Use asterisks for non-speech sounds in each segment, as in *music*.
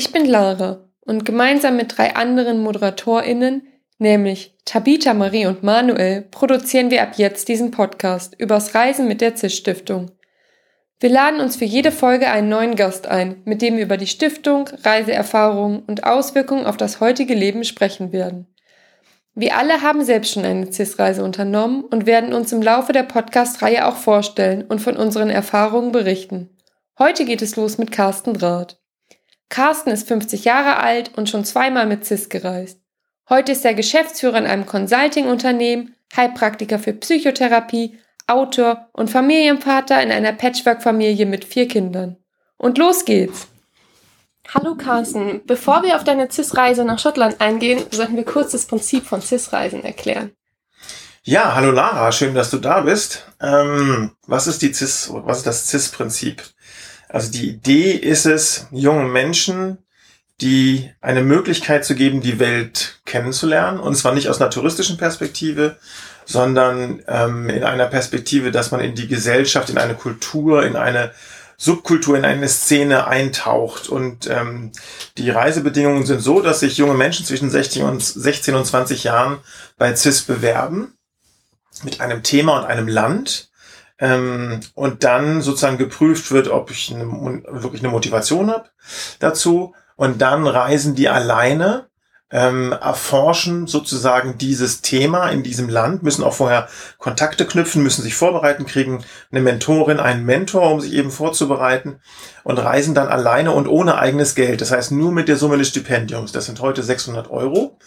Ich bin Lara und gemeinsam mit drei anderen ModeratorInnen, nämlich Tabitha, Marie und Manuel, produzieren wir ab jetzt diesen Podcast übers Reisen mit der CIS Stiftung. Wir laden uns für jede Folge einen neuen Gast ein, mit dem wir über die Stiftung, Reiseerfahrungen und Auswirkungen auf das heutige Leben sprechen werden. Wir alle haben selbst schon eine CIS-Reise unternommen und werden uns im Laufe der Podcast-Reihe auch vorstellen und von unseren Erfahrungen berichten. Heute geht es los mit Carsten Rath. Carsten ist 50 Jahre alt und schon zweimal mit CIS gereist. Heute ist er Geschäftsführer in einem Consulting-Unternehmen, Heilpraktiker für Psychotherapie, Autor und Familienvater in einer Patchwork-Familie mit vier Kindern. Und los geht's! Hallo Carsten, bevor wir auf deine CIS-Reise nach Schottland eingehen, sollten wir kurz das Prinzip von CIS-Reisen erklären. Ja, hallo Lara, schön, dass du da bist. Ähm, was ist die CIS, was ist das CIS-Prinzip? Also die Idee ist es, jungen Menschen die eine Möglichkeit zu geben, die Welt kennenzulernen. Und zwar nicht aus einer touristischen Perspektive, sondern ähm, in einer Perspektive, dass man in die Gesellschaft, in eine Kultur, in eine Subkultur, in eine Szene eintaucht. Und ähm, die Reisebedingungen sind so, dass sich junge Menschen zwischen 16 und, 16 und 20 Jahren bei CIS bewerben mit einem Thema und einem Land. Ähm, und dann sozusagen geprüft wird, ob ich eine, wirklich eine Motivation habe dazu. Und dann reisen die alleine ähm, erforschen sozusagen dieses Thema in diesem Land, müssen auch vorher Kontakte knüpfen, müssen sich vorbereiten, kriegen eine Mentorin, einen Mentor, um sich eben vorzubereiten und reisen dann alleine und ohne eigenes Geld. Das heißt nur mit der Summe des Stipendiums. Das sind heute 600 Euro.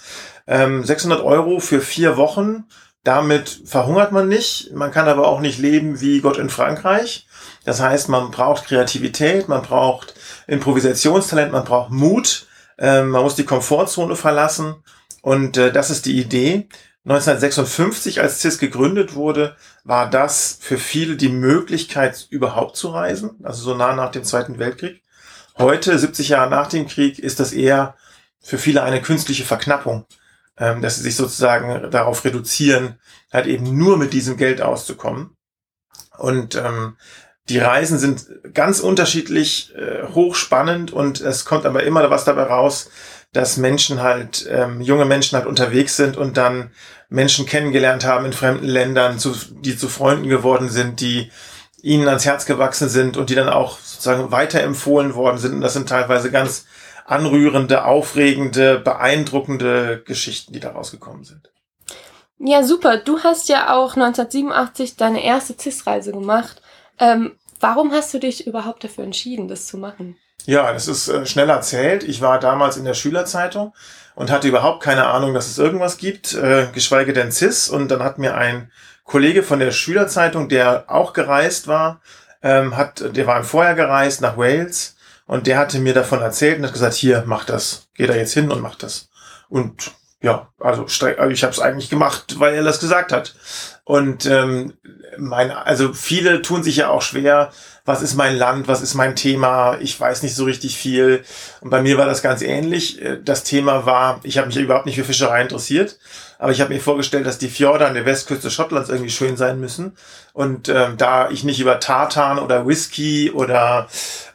Ähm, 600 Euro für vier Wochen. Damit verhungert man nicht. Man kann aber auch nicht leben wie Gott in Frankreich. Das heißt, man braucht Kreativität, man braucht Improvisationstalent, man braucht Mut ähm, man muss die Komfortzone verlassen und äh, das ist die Idee. 1956, als CIS gegründet wurde, war das für viele die Möglichkeit, überhaupt zu reisen, also so nah nach dem Zweiten Weltkrieg. Heute, 70 Jahre nach dem Krieg, ist das eher für viele eine künstliche Verknappung, ähm, dass sie sich sozusagen darauf reduzieren, halt eben nur mit diesem Geld auszukommen. Und ähm, die Reisen sind ganz unterschiedlich, äh, hochspannend und es kommt aber immer was dabei raus, dass Menschen halt, ähm, junge Menschen halt unterwegs sind und dann Menschen kennengelernt haben in fremden Ländern, zu, die zu Freunden geworden sind, die ihnen ans Herz gewachsen sind und die dann auch sozusagen weiterempfohlen worden sind. Und das sind teilweise ganz anrührende, aufregende, beeindruckende Geschichten, die da rausgekommen sind. Ja, super. Du hast ja auch 1987 deine erste CIS-Reise gemacht. Ähm, Warum hast du dich überhaupt dafür entschieden, das zu machen? Ja, das ist äh, schnell erzählt. Ich war damals in der Schülerzeitung und hatte überhaupt keine Ahnung, dass es irgendwas gibt, äh, geschweige denn CIS. Und dann hat mir ein Kollege von der Schülerzeitung, der auch gereist war, ähm, hat, der war vorher gereist nach Wales und der hatte mir davon erzählt und hat gesagt, hier, mach das. Geh da jetzt hin und mach das. Und ja, also, also ich habe es eigentlich gemacht, weil er das gesagt hat. Und ähm, mein, also viele tun sich ja auch schwer, was ist mein Land, was ist mein Thema, ich weiß nicht so richtig viel. Und bei mir war das ganz ähnlich. Äh, das Thema war, ich habe mich überhaupt nicht für Fischerei interessiert, aber ich habe mir vorgestellt, dass die Fjorde an der Westküste Schottlands irgendwie schön sein müssen. Und ähm, da ich nicht über Tartan oder Whisky oder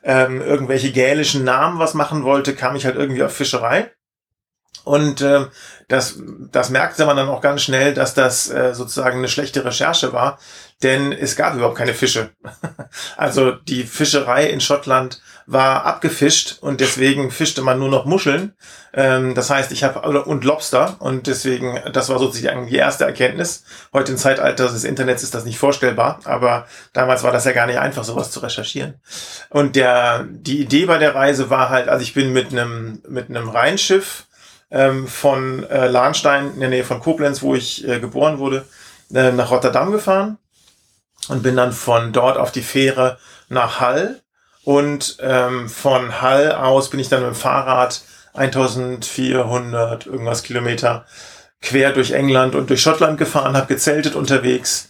ähm, irgendwelche gälischen Namen was machen wollte, kam ich halt irgendwie auf Fischerei. Und äh, das, das merkte man dann auch ganz schnell, dass das äh, sozusagen eine schlechte Recherche war, denn es gab überhaupt keine Fische. *laughs* also die Fischerei in Schottland war abgefischt und deswegen fischte man nur noch Muscheln. Ähm, das heißt, ich habe und Lobster und deswegen, das war sozusagen die erste Erkenntnis. Heute im Zeitalter des Internets ist das nicht vorstellbar, aber damals war das ja gar nicht einfach, sowas zu recherchieren. Und der die Idee bei der Reise war halt, also ich bin mit einem mit einem Rheinschiff ähm, von äh, Lahnstein in der Nähe von Koblenz, wo ich äh, geboren wurde, äh, nach Rotterdam gefahren und bin dann von dort auf die Fähre nach Hall. Und ähm, von Hall aus bin ich dann mit dem Fahrrad 1400 irgendwas Kilometer quer durch England und durch Schottland gefahren, habe gezeltet unterwegs.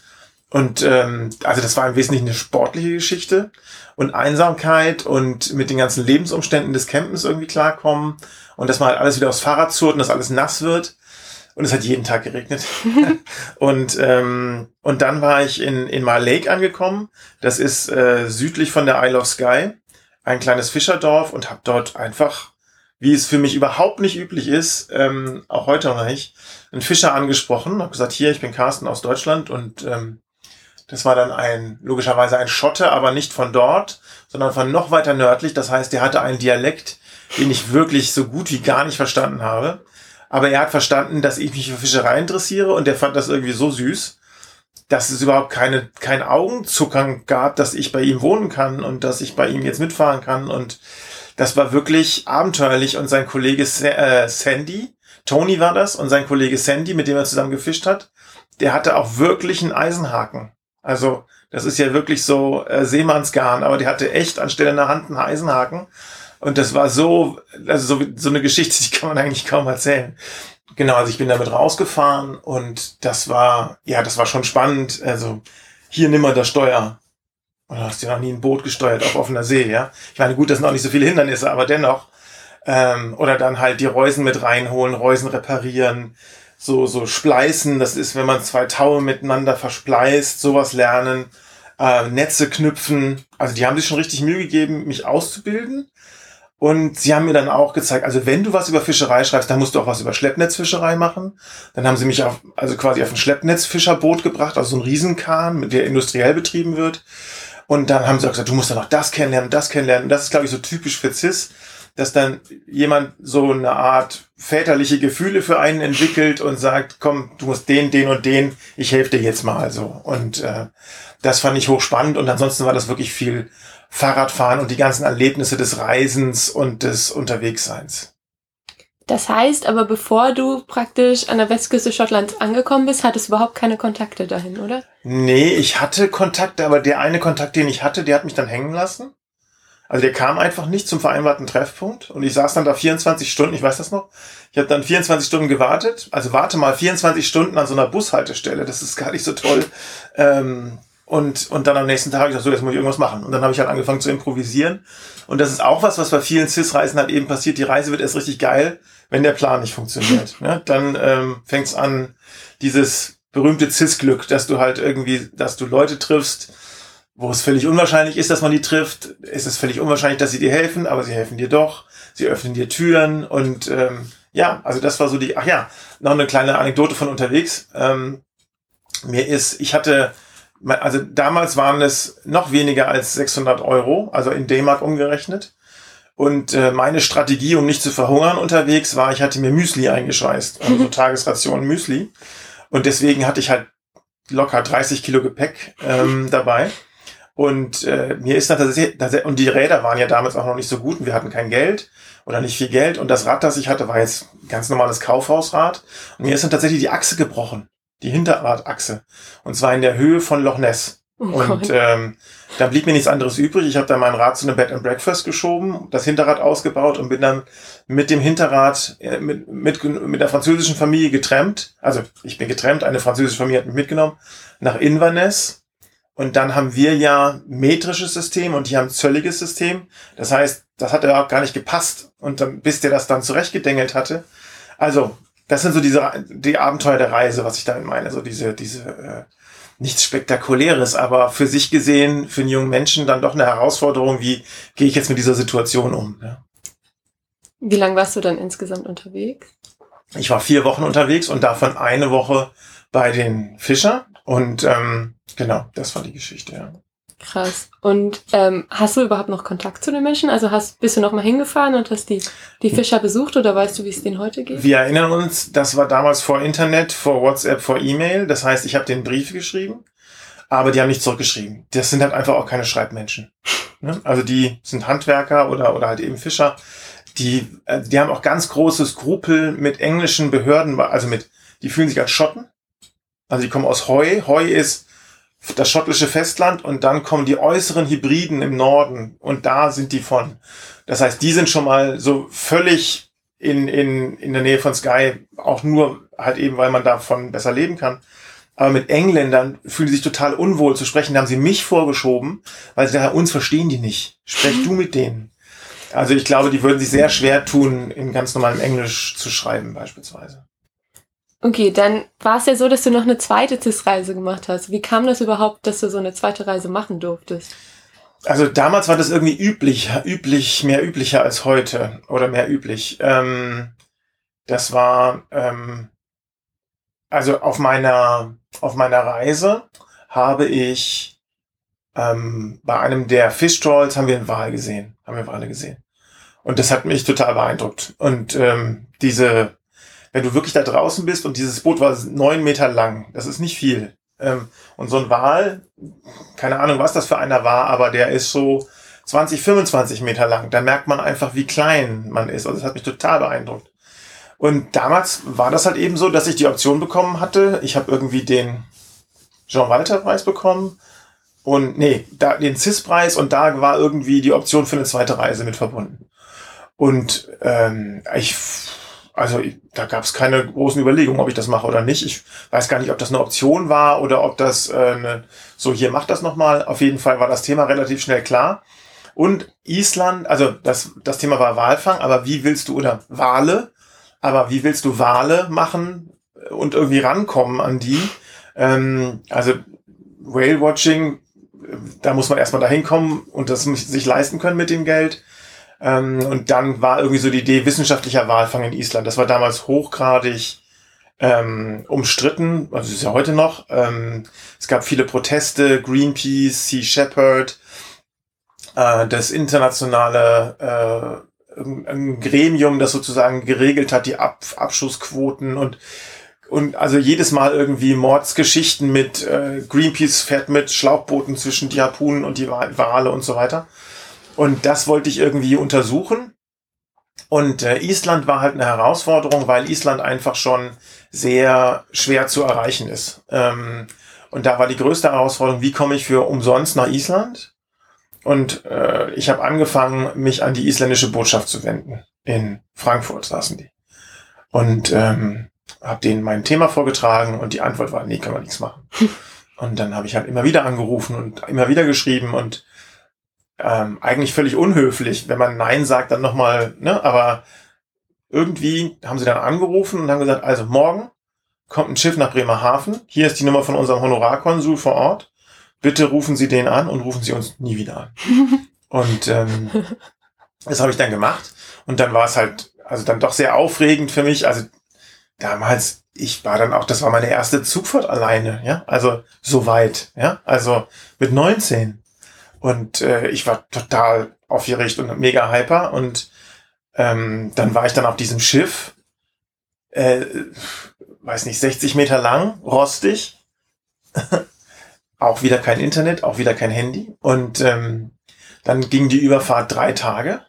Und ähm, also das war im Wesentlichen eine sportliche Geschichte und Einsamkeit und mit den ganzen Lebensumständen des Campens irgendwie klarkommen und dass man halt alles wieder aufs Fahrrad zurrt und dass alles nass wird. Und es hat jeden Tag geregnet. *laughs* und, ähm, und dann war ich in, in Mar Lake angekommen. Das ist äh, südlich von der Isle of Skye, ein kleines Fischerdorf und habe dort einfach wie es für mich überhaupt nicht üblich ist, ähm, auch heute noch nicht, einen Fischer angesprochen, habe gesagt, hier, ich bin Carsten aus Deutschland und ähm, das war dann ein, logischerweise ein Schotte, aber nicht von dort, sondern von noch weiter nördlich. Das heißt, der hatte einen Dialekt, den ich wirklich so gut wie gar nicht verstanden habe. Aber er hat verstanden, dass ich mich für Fischerei interessiere und er fand das irgendwie so süß, dass es überhaupt keine, kein Augenzuckern gab, dass ich bei ihm wohnen kann und dass ich bei ihm jetzt mitfahren kann. Und das war wirklich abenteuerlich. Und sein Kollege äh, Sandy, Tony war das, und sein Kollege Sandy, mit dem er zusammen gefischt hat, der hatte auch wirklich einen Eisenhaken. Also das ist ja wirklich so äh, Seemannsgarn, aber die hatte echt anstelle einer Hand einen Eisenhaken. Und das war so, also so, so eine Geschichte, *laughs* die kann man eigentlich kaum erzählen. Genau, also ich bin damit rausgefahren und das war, ja, das war schon spannend. Also hier nimm mal das Steuer. Oder hast du noch nie ein Boot gesteuert auf offener See, ja? Ich meine, gut, das sind auch nicht so viele Hindernisse, aber dennoch. Ähm, oder dann halt die Reusen mit reinholen, Reusen reparieren, so, so spleißen. Das ist, wenn man zwei Taue miteinander verspleißt, sowas lernen. Äh, Netze knüpfen. Also die haben sich schon richtig Mühe gegeben, mich auszubilden. Und sie haben mir dann auch gezeigt, also wenn du was über Fischerei schreibst, dann musst du auch was über Schleppnetzfischerei machen. Dann haben sie mich auf, also quasi auf ein Schleppnetzfischerboot gebracht, also so ein Riesenkahn, mit der industriell betrieben wird. Und dann haben sie auch gesagt, du musst dann auch das kennenlernen, das kennenlernen. Und das ist, glaube ich, so typisch für CIS, dass dann jemand so eine Art väterliche Gefühle für einen entwickelt und sagt, komm, du musst den, den und den, ich helfe dir jetzt mal so. Und äh, das fand ich hochspannend und ansonsten war das wirklich viel Fahrradfahren und die ganzen Erlebnisse des Reisens und des Unterwegsseins. Das heißt aber, bevor du praktisch an der Westküste Schottlands angekommen bist, hattest du überhaupt keine Kontakte dahin, oder? Nee, ich hatte Kontakte, aber der eine Kontakt, den ich hatte, der hat mich dann hängen lassen. Also der kam einfach nicht zum vereinbarten Treffpunkt und ich saß dann da 24 Stunden, ich weiß das noch. Ich habe dann 24 Stunden gewartet. Also warte mal 24 Stunden an so einer Bushaltestelle, das ist gar nicht so toll. Ähm, und, und dann am nächsten Tag, ich dachte, so, jetzt muss ich irgendwas machen. Und dann habe ich halt angefangen zu improvisieren. Und das ist auch was, was bei vielen CIS-Reisen halt eben passiert. Die Reise wird erst richtig geil, wenn der Plan nicht funktioniert. *laughs* ne? Dann ähm, fängt es an, dieses berühmte CIS-Glück, dass du halt irgendwie, dass du Leute triffst, wo es völlig unwahrscheinlich ist, dass man die trifft. Es ist völlig unwahrscheinlich, dass sie dir helfen, aber sie helfen dir doch. Sie öffnen dir Türen und ähm, ja, also das war so die, ach ja, noch eine kleine Anekdote von unterwegs. Ähm, mir ist, ich hatte also damals waren es noch weniger als 600 Euro, also in D-Mark umgerechnet. Und äh, meine Strategie, um nicht zu verhungern unterwegs, war, ich hatte mir Müsli eingeschweißt, also so *laughs* Tagesration Müsli. Und deswegen hatte ich halt locker 30 Kilo Gepäck ähm, dabei. Und äh, mir ist dann tatsächlich, und die Räder waren ja damals auch noch nicht so gut und wir hatten kein Geld oder nicht viel Geld. Und das Rad, das ich hatte, war jetzt ganz normales Kaufhausrad. Und mir ist dann tatsächlich die Achse gebrochen die Hinterradachse. Und zwar in der Höhe von Loch Ness. Oh und ähm, da blieb mir nichts anderes übrig. Ich habe dann mein Rad zu einem Bed and Breakfast geschoben, das Hinterrad ausgebaut und bin dann mit dem Hinterrad äh, mit, mit, mit der französischen Familie getrennt. Also ich bin getrennt, eine französische Familie hat mich mitgenommen nach Inverness. Und dann haben wir ja metrisches System und die haben zölliges System. Das heißt, das hat ja auch gar nicht gepasst. Und dann, bis der das dann zurechtgedengelt hatte. Also das sind so diese die Abenteuer der Reise, was ich damit meine. So diese, diese äh, nichts Spektakuläres, aber für sich gesehen, für einen jungen Menschen dann doch eine Herausforderung, wie gehe ich jetzt mit dieser Situation um. Ja. Wie lange warst du dann insgesamt unterwegs? Ich war vier Wochen unterwegs und davon eine Woche bei den Fischer. Und ähm, genau, das war die Geschichte, ja. Krass. Und ähm, hast du überhaupt noch Kontakt zu den Menschen? Also hast, bist du noch mal hingefahren und hast die, die Fischer besucht oder weißt du, wie es denen heute geht? Wir erinnern uns, das war damals vor Internet, vor WhatsApp, vor E-Mail. Das heißt, ich habe den Brief geschrieben, aber die haben nicht zurückgeschrieben. Das sind halt einfach auch keine Schreibmenschen. Ne? Also die sind Handwerker oder, oder halt eben Fischer. Die, äh, die haben auch ganz große Skrupel mit englischen Behörden, also mit, die fühlen sich als Schotten. Also die kommen aus Heu. Heu ist das schottische Festland und dann kommen die äußeren Hybriden im Norden und da sind die von. Das heißt, die sind schon mal so völlig in, in, in der Nähe von Sky, auch nur halt eben, weil man davon besser leben kann. Aber mit Engländern fühlen sie sich total unwohl zu sprechen. Da haben sie mich vorgeschoben, weil sie sagen, uns verstehen die nicht. Sprech du mit denen. Also ich glaube, die würden sich sehr schwer tun, in ganz normalem Englisch zu schreiben beispielsweise. Okay, dann war es ja so, dass du noch eine zweite CIS-Reise gemacht hast. Wie kam das überhaupt, dass du so eine zweite Reise machen durftest? also damals war das irgendwie üblich, üblich, mehr üblicher als heute oder mehr üblich. Ähm, das war, ähm, also auf meiner, auf meiner Reise habe ich ähm, bei einem der Fish Trolls haben wir einen Wal gesehen, haben wir Wale gesehen. Und das hat mich total beeindruckt. Und ähm, diese, wenn du wirklich da draußen bist und dieses Boot war neun Meter lang, das ist nicht viel. Ähm, und so ein Wal, keine Ahnung, was das für einer war, aber der ist so 20, 25 Meter lang. Da merkt man einfach, wie klein man ist. Also das hat mich total beeindruckt. Und damals war das halt eben so, dass ich die Option bekommen hatte. Ich habe irgendwie den Jean-Walter-Preis bekommen und nee, da den CIS-Preis und da war irgendwie die Option für eine zweite Reise mit verbunden. Und ähm, ich also da gab es keine großen Überlegungen, ob ich das mache oder nicht. Ich weiß gar nicht, ob das eine Option war oder ob das äh, eine, so hier macht das nochmal. Auf jeden Fall war das Thema relativ schnell klar. Und Island, also das, das Thema war Walfang, aber wie willst du, oder Wale, aber wie willst du Wale machen und irgendwie rankommen an die? Ähm, also Whale Watching, da muss man erstmal dahin kommen und das sich leisten können mit dem Geld. Ähm, und dann war irgendwie so die Idee wissenschaftlicher Walfang in Island. Das war damals hochgradig ähm, umstritten, also ist ja heute noch. Ähm, es gab viele Proteste, Greenpeace, Sea Shepherd, äh, das internationale äh, ein Gremium, das sozusagen geregelt hat, die Ab Abschussquoten und und also jedes Mal irgendwie Mordsgeschichten mit äh, Greenpeace fährt mit Schlauchbooten zwischen die Harpunen und die Wale und so weiter. Und das wollte ich irgendwie untersuchen. Und äh, Island war halt eine Herausforderung, weil Island einfach schon sehr schwer zu erreichen ist. Ähm, und da war die größte Herausforderung, wie komme ich für umsonst nach Island? Und äh, ich habe angefangen, mich an die isländische Botschaft zu wenden. In Frankfurt saßen die. Und ähm, habe denen mein Thema vorgetragen und die Antwort war, nee, kann man nichts machen. *laughs* Und dann habe ich halt immer wieder angerufen und immer wieder geschrieben und ähm, eigentlich völlig unhöflich, wenn man Nein sagt, dann nochmal, ne, aber irgendwie haben sie dann angerufen und haben gesagt, also morgen kommt ein Schiff nach Bremerhaven, hier ist die Nummer von unserem Honorarkonsul vor Ort, bitte rufen Sie den an und rufen Sie uns nie wieder an. *laughs* und ähm, das habe ich dann gemacht. Und dann war es halt, also dann doch sehr aufregend für mich, also damals, ich war dann auch, das war meine erste Zugfahrt alleine, ja, also so weit, ja, also mit 19. Und äh, ich war total aufgeregt und mega hyper. Und ähm, dann war ich dann auf diesem Schiff, äh, weiß nicht, 60 Meter lang, rostig. *laughs* auch wieder kein Internet, auch wieder kein Handy. Und ähm, dann ging die Überfahrt drei Tage.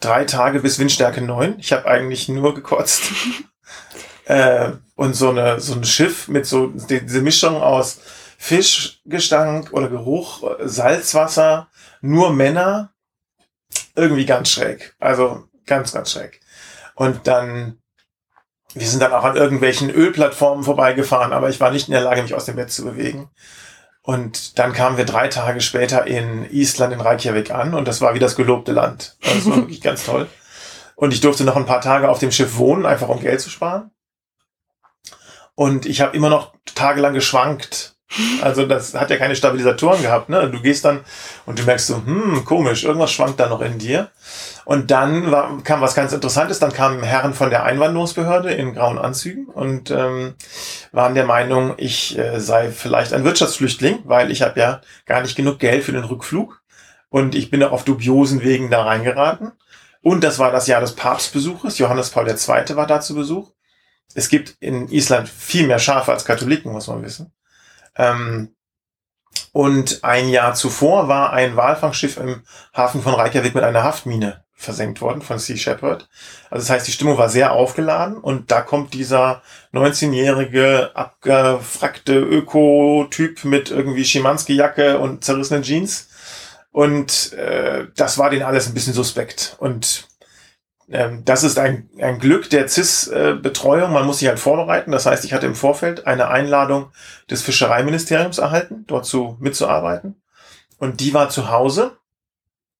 Drei Tage bis Windstärke neun. Ich habe eigentlich nur gekotzt. *laughs* äh, und so, eine, so ein Schiff mit so diese Mischung aus Fischgestank oder Geruch, Salzwasser, nur Männer. Irgendwie ganz schräg. Also ganz, ganz schräg. Und dann, wir sind dann auch an irgendwelchen Ölplattformen vorbeigefahren, aber ich war nicht in der Lage, mich aus dem Bett zu bewegen. Und dann kamen wir drei Tage später in Island, in Reykjavik an und das war wie das gelobte Land. Das war wirklich *laughs* ganz toll. Und ich durfte noch ein paar Tage auf dem Schiff wohnen, einfach um Geld zu sparen. Und ich habe immer noch tagelang geschwankt, also das hat ja keine Stabilisatoren gehabt, ne? Du gehst dann und du merkst so, hm, komisch, irgendwas schwankt da noch in dir. Und dann war, kam was ganz Interessantes, dann kamen Herren von der Einwanderungsbehörde in grauen Anzügen und ähm, waren der Meinung, ich äh, sei vielleicht ein Wirtschaftsflüchtling, weil ich habe ja gar nicht genug Geld für den Rückflug und ich bin auch auf dubiosen Wegen da reingeraten. Und das war das Jahr des Papstbesuches, Johannes Paul II. war da zu Besuch. Es gibt in Island viel mehr Schafe als Katholiken, muss man wissen. Ähm, und ein Jahr zuvor war ein Walfangschiff im Hafen von Reykjavik mit einer Haftmine versenkt worden von Sea Shepherd. Also das heißt, die Stimmung war sehr aufgeladen und da kommt dieser 19-jährige abgefrackte Öko-Typ mit irgendwie Schimanski-Jacke und zerrissenen Jeans. Und äh, das war denen alles ein bisschen suspekt. Und das ist ein, ein Glück der CIS-Betreuung. Man muss sich halt vorbereiten. Das heißt, ich hatte im Vorfeld eine Einladung des Fischereiministeriums erhalten, dort zu, mitzuarbeiten. Und die war zu Hause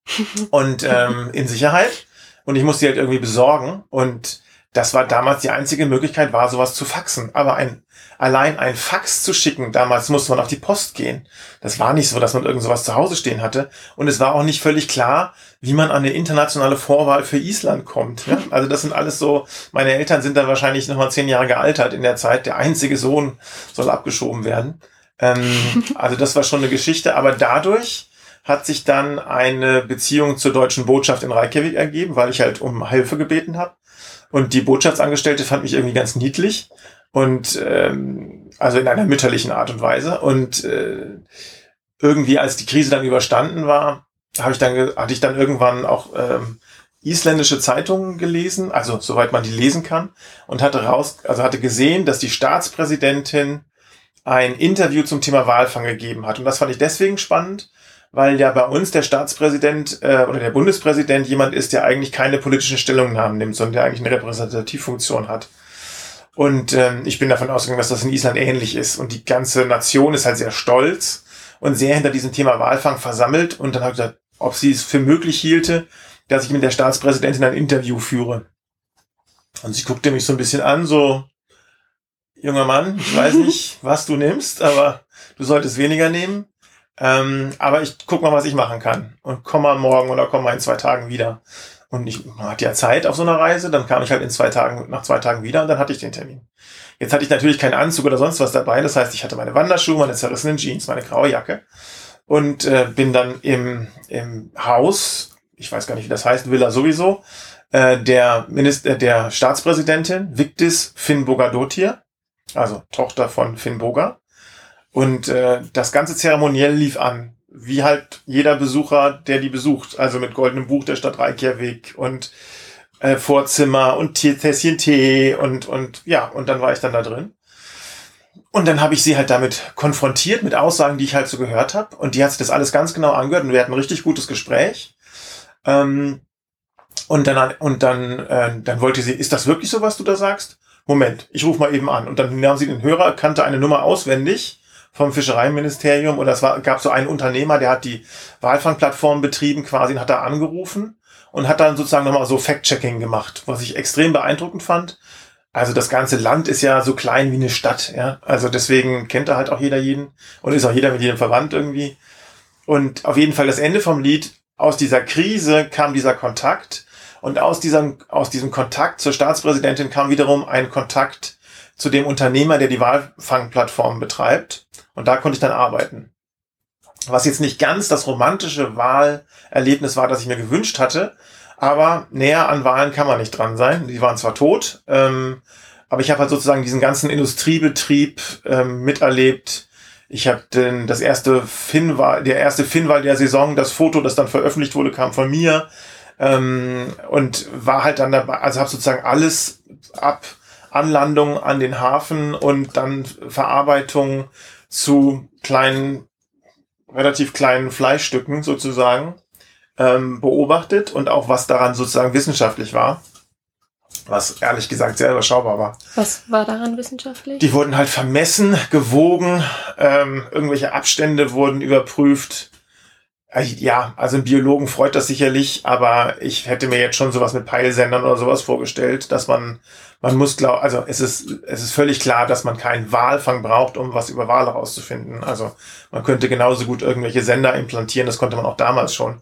*laughs* und ähm, in Sicherheit. Und ich musste die halt irgendwie besorgen. Und das war damals die einzige Möglichkeit, war sowas zu faxen. Aber ein, allein ein Fax zu schicken, damals musste man auf die Post gehen. Das war nicht so, dass man irgend sowas zu Hause stehen hatte. Und es war auch nicht völlig klar, wie man an eine internationale Vorwahl für Island kommt. Ja? *laughs* Also das sind alles so, meine Eltern sind dann wahrscheinlich nochmal zehn Jahre gealtert in der Zeit. Der einzige Sohn soll abgeschoben werden. Ähm, *laughs* also das war schon eine Geschichte. Aber dadurch hat sich dann eine Beziehung zur deutschen Botschaft in Reykjavik ergeben, weil ich halt um Hilfe gebeten habe. Und die Botschaftsangestellte fand mich irgendwie ganz niedlich und ähm, also in einer mütterlichen Art und Weise. Und äh, irgendwie, als die Krise dann überstanden war, habe ich dann hatte ich dann irgendwann auch ähm, isländische Zeitungen gelesen, also soweit man die lesen kann, und hatte raus, also hatte gesehen, dass die Staatspräsidentin ein Interview zum Thema Walfang gegeben hat. Und das fand ich deswegen spannend, weil ja bei uns der Staatspräsident äh, oder der Bundespräsident jemand ist, der eigentlich keine politischen Stellungnahmen nimmt, sondern der eigentlich eine Repräsentativfunktion hat. Und ähm, ich bin davon ausgegangen, dass das in Island ähnlich ist. Und die ganze Nation ist halt sehr stolz und sehr hinter diesem Thema Walfang versammelt. Und dann habe ich gesagt, ob sie es für möglich hielte, dass ich mit der Staatspräsidentin ein Interview führe. Und sie guckte mich so ein bisschen an, so, junger Mann, ich weiß *laughs* nicht, was du nimmst, aber du solltest weniger nehmen. Ähm, aber ich guck mal, was ich machen kann. Und komm mal morgen oder komm mal in zwei Tagen wieder. Und ich man hatte ja Zeit auf so einer Reise, dann kam ich halt in zwei Tagen, nach zwei Tagen wieder und dann hatte ich den Termin. Jetzt hatte ich natürlich keinen Anzug oder sonst was dabei. Das heißt, ich hatte meine Wanderschuhe, meine zerrissenen Jeans, meine graue Jacke und äh, bin dann im, im Haus, ich weiß gar nicht, wie das heißt, Villa sowieso, äh, der Minister, der Staatspräsidentin Victis Finnbogadottir, also Tochter von Finn Boga. Und äh, das ganze Zeremoniell lief an, wie halt jeder Besucher, der die besucht. Also mit goldenem Buch der Stadt Reykjavik und äh, Vorzimmer und Tässchen Tee und, und ja, und dann war ich dann da drin. Und dann habe ich sie halt damit konfrontiert, mit Aussagen, die ich halt so gehört habe. Und die hat sich das alles ganz genau angehört und wir hatten ein richtig gutes Gespräch. Ähm, und dann, und dann, äh, dann wollte sie, ist das wirklich so, was du da sagst? Moment, ich rufe mal eben an. Und dann nahm sie den Hörer, kannte eine Nummer auswendig vom Fischereiministerium und das war, gab so einen Unternehmer, der hat die Walfangplattform betrieben quasi und hat da angerufen und hat dann sozusagen nochmal so Fact-Checking gemacht, was ich extrem beeindruckend fand. Also das ganze Land ist ja so klein wie eine Stadt, ja. Also deswegen kennt da halt auch jeder jeden und ist auch jeder mit jedem verwandt irgendwie. Und auf jeden Fall das Ende vom Lied, aus dieser Krise kam dieser Kontakt und aus diesem, aus diesem Kontakt zur Staatspräsidentin kam wiederum ein Kontakt zu dem Unternehmer, der die Walfangplattform betreibt. Und da konnte ich dann arbeiten. Was jetzt nicht ganz das romantische Wahlerlebnis war, das ich mir gewünscht hatte, aber näher an Wahlen kann man nicht dran sein. Die waren zwar tot, ähm, aber ich habe halt sozusagen diesen ganzen Industriebetrieb ähm, miterlebt. Ich habe den das erste Finnwahl, der erste Finnwahl der Saison, das Foto, das dann veröffentlicht wurde, kam von mir ähm, und war halt dann dabei, also habe sozusagen alles ab Anlandung an den Hafen und dann Verarbeitung zu kleinen, relativ kleinen Fleischstücken sozusagen ähm, beobachtet und auch was daran sozusagen wissenschaftlich war. Was ehrlich gesagt sehr überschaubar war. Was war daran wissenschaftlich? Die wurden halt vermessen, gewogen, ähm, irgendwelche Abstände wurden überprüft. Äh, ja, also ein Biologen freut das sicherlich, aber ich hätte mir jetzt schon sowas mit Peilsendern oder sowas vorgestellt, dass man man muss glauben, also es ist, es ist völlig klar, dass man keinen Walfang braucht, um was über Wale rauszufinden. Also man könnte genauso gut irgendwelche Sender implantieren, das konnte man auch damals schon.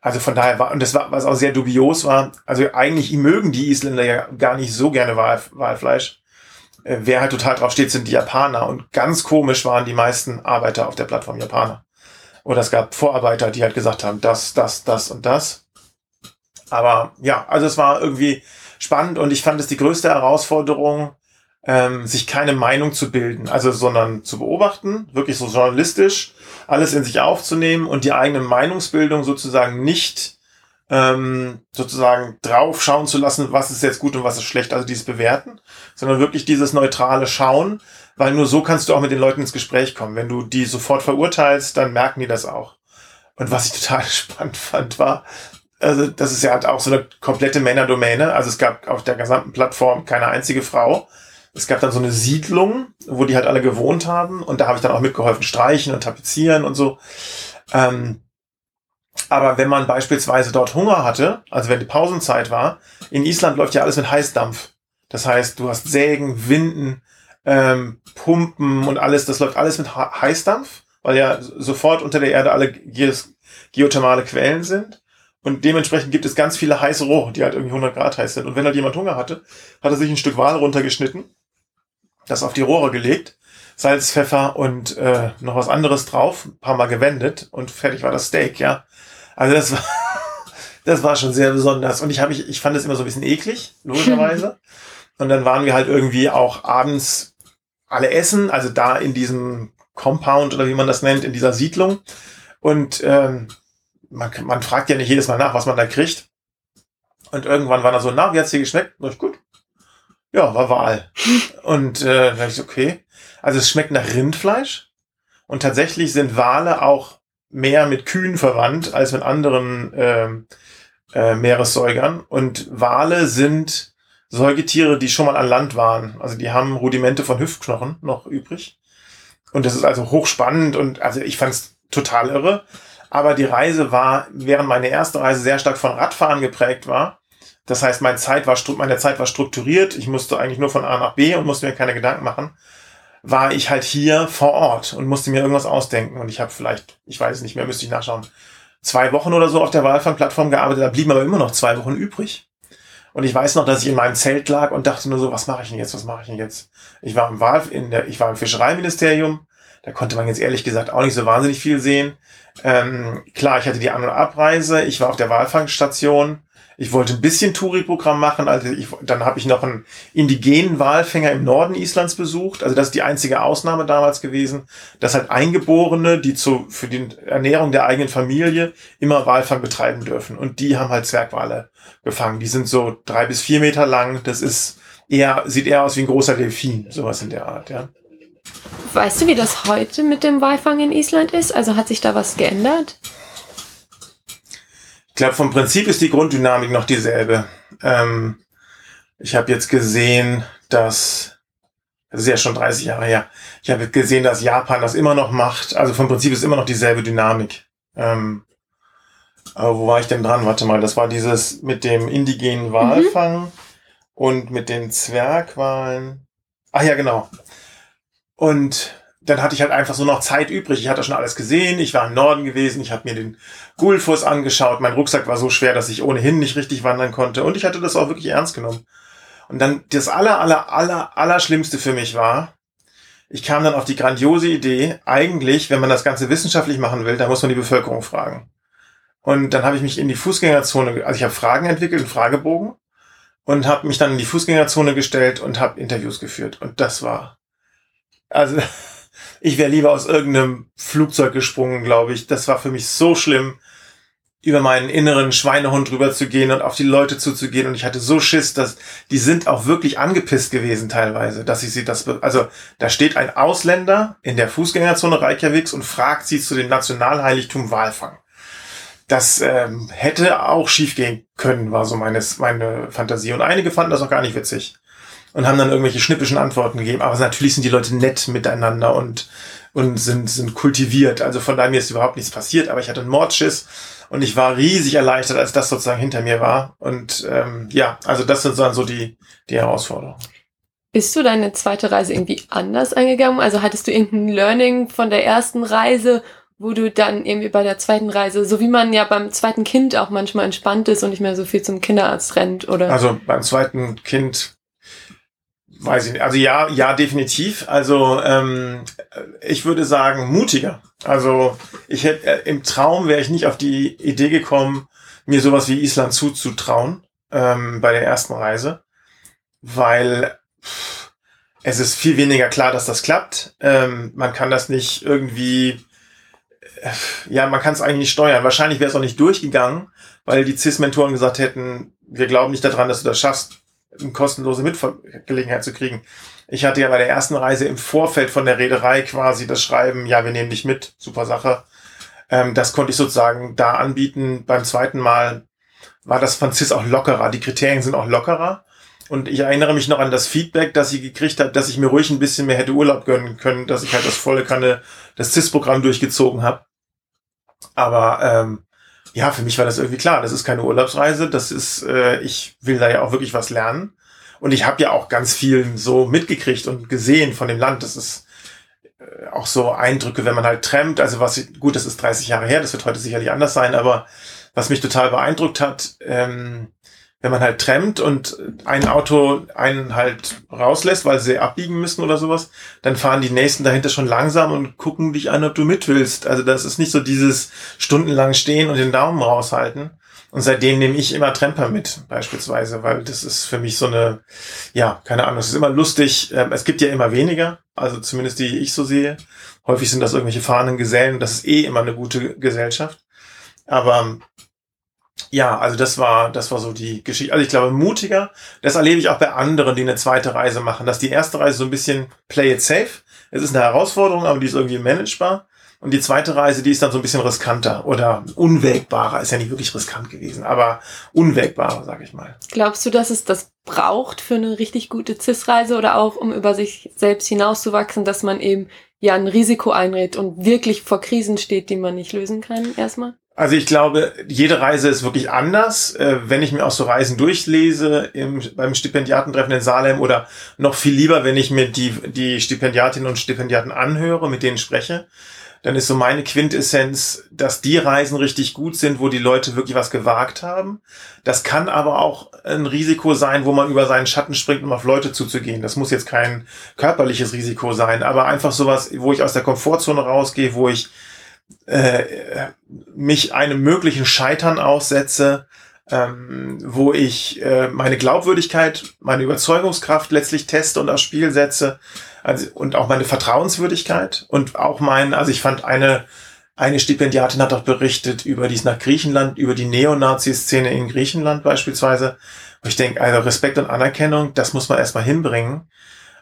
Also von daher war, und das war, was auch sehr dubios war, also eigentlich mögen die Isländer ja gar nicht so gerne Wal, Walfleisch. Äh, wer halt total drauf steht, sind die Japaner. Und ganz komisch waren die meisten Arbeiter auf der Plattform Japaner. Oder es gab Vorarbeiter, die halt gesagt haben, das, das, das und das. Aber ja, also es war irgendwie, spannend und ich fand es die größte Herausforderung, ähm, sich keine Meinung zu bilden, also sondern zu beobachten, wirklich so journalistisch alles in sich aufzunehmen und die eigene Meinungsbildung sozusagen nicht ähm, sozusagen drauf schauen zu lassen, was ist jetzt gut und was ist schlecht, also dieses Bewerten, sondern wirklich dieses neutrale Schauen, weil nur so kannst du auch mit den Leuten ins Gespräch kommen. Wenn du die sofort verurteilst, dann merken die das auch. Und was ich *laughs* total spannend fand, war, also das ist ja halt auch so eine komplette Männerdomäne. Also es gab auf der gesamten Plattform keine einzige Frau. Es gab dann so eine Siedlung, wo die halt alle gewohnt haben. Und da habe ich dann auch mitgeholfen, streichen und tapezieren und so. Ähm, aber wenn man beispielsweise dort Hunger hatte, also wenn die Pausenzeit war, in Island läuft ja alles mit Heißdampf. Das heißt, du hast Sägen, Winden, ähm, Pumpen und alles, das läuft alles mit Heißdampf, weil ja sofort unter der Erde alle geothermale Quellen sind. Und dementsprechend gibt es ganz viele heiße Rohre, die halt irgendwie 100 Grad heiß sind. Und wenn halt jemand Hunger hatte, hat er sich ein Stück Wal runtergeschnitten, das auf die Rohre gelegt, Salz, Pfeffer und äh, noch was anderes drauf, ein paar Mal gewendet und fertig war das Steak, ja. Also das war, *laughs* das war schon sehr besonders. Und ich habe ich, ich fand es immer so ein bisschen eklig, logischerweise. *laughs* und dann waren wir halt irgendwie auch abends alle essen, also da in diesem Compound oder wie man das nennt, in dieser Siedlung. Und ähm, man, man fragt ja nicht jedes Mal nach, was man da kriegt. Und irgendwann war da so, na, wie hat's dir geschmeckt? Na, gut. Ja, war Wahl. *laughs* Und äh, dann dachte ich, okay. Also es schmeckt nach Rindfleisch. Und tatsächlich sind Wale auch mehr mit Kühen verwandt als mit anderen ähm, äh, Meeressäugern. Und Wale sind Säugetiere, die schon mal an Land waren. Also die haben Rudimente von Hüftknochen noch übrig. Und das ist also hochspannend und also ich fand es total irre. Aber die Reise war, während meine erste Reise sehr stark von Radfahren geprägt war. Das heißt, meine Zeit war, meine Zeit war strukturiert. Ich musste eigentlich nur von A nach B und musste mir keine Gedanken machen. War ich halt hier vor Ort und musste mir irgendwas ausdenken. Und ich habe vielleicht, ich weiß es nicht mehr, müsste ich nachschauen, zwei Wochen oder so auf der Walfang-Plattform gearbeitet. Da blieben aber immer noch zwei Wochen übrig. Und ich weiß noch, dass ich in meinem Zelt lag und dachte nur so, was mache ich denn jetzt, was mache ich denn jetzt? Ich war im Wahl, in der, ich war im Fischereiministerium, da konnte man jetzt ehrlich gesagt auch nicht so wahnsinnig viel sehen. Ähm, klar, ich hatte die An- und Abreise, ich war auf der Walfangstation, ich wollte ein bisschen Touri-Programm machen, also ich, dann habe ich noch einen indigenen Walfänger im Norden Islands besucht. Also das ist die einzige Ausnahme damals gewesen, dass halt Eingeborene, die zu, für die Ernährung der eigenen Familie immer Walfang betreiben dürfen. Und die haben halt Zwergwale gefangen. Die sind so drei bis vier Meter lang. Das ist eher, sieht eher aus wie ein großer Delfin, sowas in der Art, ja. Weißt du, wie das heute mit dem Walfang in Island ist? Also hat sich da was geändert? Ich glaube, vom Prinzip ist die Grunddynamik noch dieselbe. Ähm, ich habe jetzt gesehen, dass, das ist ja schon 30 Jahre her, ich habe gesehen, dass Japan das immer noch macht. Also vom Prinzip ist immer noch dieselbe Dynamik. Ähm, aber wo war ich denn dran? Warte mal, das war dieses mit dem indigenen Walfang mhm. und mit den Zwergwalen. Ach ja, genau. Und dann hatte ich halt einfach so noch Zeit übrig. Ich hatte schon alles gesehen. Ich war im Norden gewesen. Ich habe mir den Gulfus angeschaut. Mein Rucksack war so schwer, dass ich ohnehin nicht richtig wandern konnte. Und ich hatte das auch wirklich ernst genommen. Und dann das aller, aller, aller, aller Schlimmste für mich war, ich kam dann auf die grandiose Idee, eigentlich, wenn man das Ganze wissenschaftlich machen will, dann muss man die Bevölkerung fragen. Und dann habe ich mich in die Fußgängerzone, also ich habe Fragen entwickelt, einen Fragebogen und habe mich dann in die Fußgängerzone gestellt und habe Interviews geführt. Und das war, also *laughs* ich wäre lieber aus irgendeinem Flugzeug gesprungen, glaube ich. Das war für mich so schlimm, über meinen inneren Schweinehund drüber zu gehen und auf die Leute zuzugehen. Und ich hatte so Schiss, dass die sind auch wirklich angepisst gewesen teilweise, dass ich sie das, also da steht ein Ausländer in der Fußgängerzone Reykjaviks und fragt sie zu dem Nationalheiligtum Walfang. Das ähm, hätte auch schiefgehen können, war so meines, meine Fantasie. Und einige fanden das auch gar nicht witzig und haben dann irgendwelche schnippischen Antworten gegeben. Aber natürlich sind die Leute nett miteinander und, und sind, sind kultiviert. Also von daher mir ist überhaupt nichts passiert, aber ich hatte einen Mordschiss und ich war riesig erleichtert, als das sozusagen hinter mir war. Und ähm, ja, also das sind dann so die, die Herausforderungen. Bist du deine zweite Reise irgendwie anders eingegangen? Also hattest du irgendein Learning von der ersten Reise, wo du dann irgendwie bei der zweiten Reise, so wie man ja beim zweiten Kind auch manchmal entspannt ist und nicht mehr so viel zum Kinderarzt rennt, oder? Also beim zweiten Kind Weiß ich nicht. Also ja, ja, definitiv. Also ähm, ich würde sagen mutiger. Also ich hätte äh, im Traum wäre ich nicht auf die Idee gekommen, mir sowas wie Island zuzutrauen ähm, bei der ersten Reise, weil pff, es ist viel weniger klar, dass das klappt. Ähm, man kann das nicht irgendwie, äh, ja, man kann es eigentlich nicht steuern. Wahrscheinlich wäre es auch nicht durchgegangen, weil die CIS-Mentoren gesagt hätten, wir glauben nicht daran, dass du das schaffst eine kostenlose Mitgelegenheit zu kriegen. Ich hatte ja bei der ersten Reise im Vorfeld von der Reederei quasi das Schreiben, ja, wir nehmen dich mit, super Sache. Ähm, das konnte ich sozusagen da anbieten. Beim zweiten Mal war das von CIS auch lockerer. Die Kriterien sind auch lockerer. Und ich erinnere mich noch an das Feedback, das ich gekriegt habe, dass ich mir ruhig ein bisschen mehr hätte Urlaub gönnen können, dass ich halt das volle Kanne, das CIS-Programm durchgezogen habe. Aber ähm, ja, für mich war das irgendwie klar. Das ist keine Urlaubsreise. Das ist, äh, ich will da ja auch wirklich was lernen. Und ich habe ja auch ganz viel so mitgekriegt und gesehen von dem Land. Das ist äh, auch so Eindrücke, wenn man halt trampt. Also was, gut, das ist 30 Jahre her, das wird heute sicherlich anders sein, aber was mich total beeindruckt hat, ähm, wenn man halt trennt und ein Auto einen halt rauslässt, weil sie abbiegen müssen oder sowas, dann fahren die nächsten dahinter schon langsam und gucken dich an, ob du mit willst. Also das ist nicht so dieses stundenlang stehen und den Daumen raushalten. Und seitdem nehme ich immer Tremper mit, beispielsweise, weil das ist für mich so eine, ja, keine Ahnung, es ist immer lustig. Ähm, es gibt ja immer weniger, also zumindest die ich so sehe. Häufig sind das irgendwelche fahrenden Gesellen, das ist eh immer eine gute Gesellschaft. Aber ja, also das war, das war so die Geschichte. Also ich glaube, mutiger, das erlebe ich auch bei anderen, die eine zweite Reise machen, dass die erste Reise so ein bisschen play it safe. Es ist eine Herausforderung, aber die ist irgendwie managebar. Und die zweite Reise, die ist dann so ein bisschen riskanter oder unwägbarer. Ist ja nicht wirklich riskant gewesen, aber unwägbarer, sag ich mal. Glaubst du, dass es das braucht für eine richtig gute CIS-Reise oder auch, um über sich selbst hinauszuwachsen, dass man eben ja ein Risiko einredet und wirklich vor Krisen steht, die man nicht lösen kann, erstmal? Also ich glaube, jede Reise ist wirklich anders. Äh, wenn ich mir auch so Reisen durchlese im, beim Stipendiatentreffen in Salem oder noch viel lieber, wenn ich mir die, die Stipendiatinnen und Stipendiaten anhöre, mit denen spreche, dann ist so meine Quintessenz, dass die Reisen richtig gut sind, wo die Leute wirklich was gewagt haben. Das kann aber auch ein Risiko sein, wo man über seinen Schatten springt, um auf Leute zuzugehen. Das muss jetzt kein körperliches Risiko sein, aber einfach sowas, wo ich aus der Komfortzone rausgehe, wo ich äh, mich einem möglichen Scheitern aussetze, ähm, wo ich äh, meine Glaubwürdigkeit, meine Überzeugungskraft letztlich teste und aufs Spiel setze also, und auch meine Vertrauenswürdigkeit und auch mein, also ich fand eine eine Stipendiatin hat auch berichtet über dies nach Griechenland, über die Neonazi-Szene in Griechenland beispielsweise. Und ich denke, also Respekt und Anerkennung, das muss man erstmal hinbringen.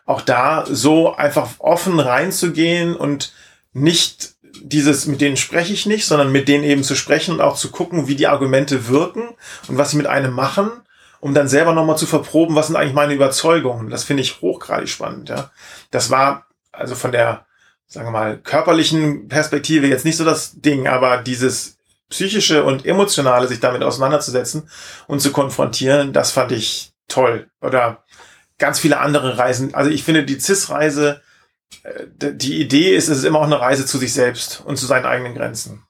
Auch da so einfach offen reinzugehen und nicht dieses, mit denen spreche ich nicht, sondern mit denen eben zu sprechen und auch zu gucken, wie die Argumente wirken und was sie mit einem machen, um dann selber nochmal zu verproben, was sind eigentlich meine Überzeugungen. Das finde ich hochgradig spannend, ja. Das war also von der, sagen wir mal, körperlichen Perspektive jetzt nicht so das Ding, aber dieses psychische und emotionale, sich damit auseinanderzusetzen und zu konfrontieren, das fand ich toll. Oder ganz viele andere Reisen. Also ich finde die CIS-Reise die Idee ist, es ist immer auch eine Reise zu sich selbst und zu seinen eigenen Grenzen.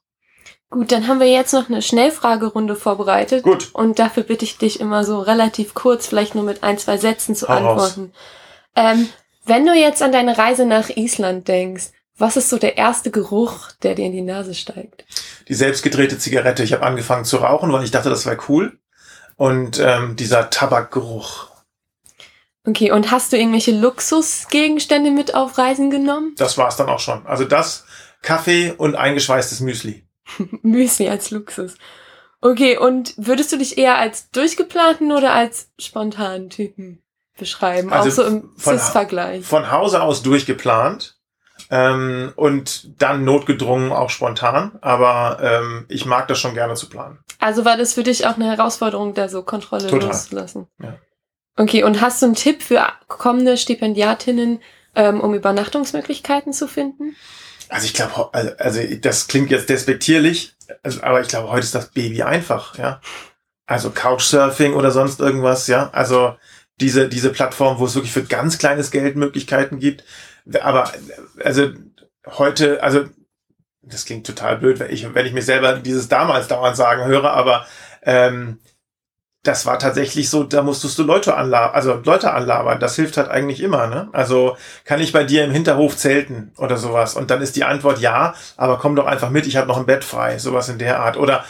Gut, dann haben wir jetzt noch eine Schnellfragerunde vorbereitet. Gut. Und dafür bitte ich dich immer so relativ kurz, vielleicht nur mit ein, zwei Sätzen zu Hau antworten. Ähm, wenn du jetzt an deine Reise nach Island denkst, was ist so der erste Geruch, der dir in die Nase steigt? Die selbstgedrehte Zigarette. Ich habe angefangen zu rauchen, weil ich dachte, das wäre cool. Und ähm, dieser Tabakgeruch. Okay, und hast du irgendwelche Luxusgegenstände mit auf Reisen genommen? Das war's dann auch schon. Also das, Kaffee und eingeschweißtes Müsli. *laughs* Müsli als Luxus. Okay, und würdest du dich eher als durchgeplanten oder als spontanen Typen beschreiben? Also auch so im CIS-Vergleich. Von Hause aus durchgeplant ähm, und dann notgedrungen auch spontan. Aber ähm, ich mag das schon gerne zu planen. Also war das für dich auch eine Herausforderung, da so Kontrolle Total. loszulassen? Ja. Okay, und hast du einen Tipp für kommende Stipendiatinnen, ähm, um Übernachtungsmöglichkeiten zu finden? Also ich glaube, also, also das klingt jetzt despektierlich, also, aber ich glaube, heute ist das Baby einfach, ja. Also Couchsurfing oder sonst irgendwas, ja. Also diese, diese Plattform, wo es wirklich für ganz kleines Geld Möglichkeiten gibt. Aber also heute, also das klingt total blöd, wenn ich, wenn ich mir selber dieses damals dauernd sagen höre, aber ähm, das war tatsächlich so, da musstest du Leute anlabern, also Leute anlabern. Das hilft halt eigentlich immer, ne? Also kann ich bei dir im Hinterhof zelten oder sowas? Und dann ist die Antwort ja, aber komm doch einfach mit, ich habe noch ein Bett frei, sowas in der Art. Oder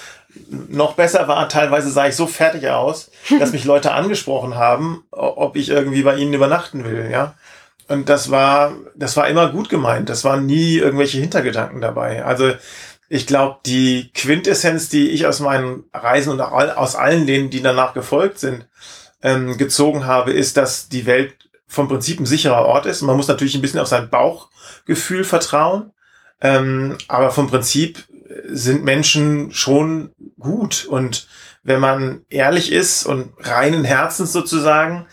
noch besser war, teilweise sah ich so fertig aus, *laughs* dass mich Leute angesprochen haben, ob ich irgendwie bei ihnen übernachten will, ja. Und das war, das war immer gut gemeint. Das waren nie irgendwelche Hintergedanken dabei. Also ich glaube, die Quintessenz, die ich aus meinen Reisen und aus allen denen, die danach gefolgt sind, ähm, gezogen habe, ist, dass die Welt vom Prinzip ein sicherer Ort ist. Man muss natürlich ein bisschen auf sein Bauchgefühl vertrauen, ähm, aber vom Prinzip sind Menschen schon gut. Und wenn man ehrlich ist und reinen Herzens sozusagen,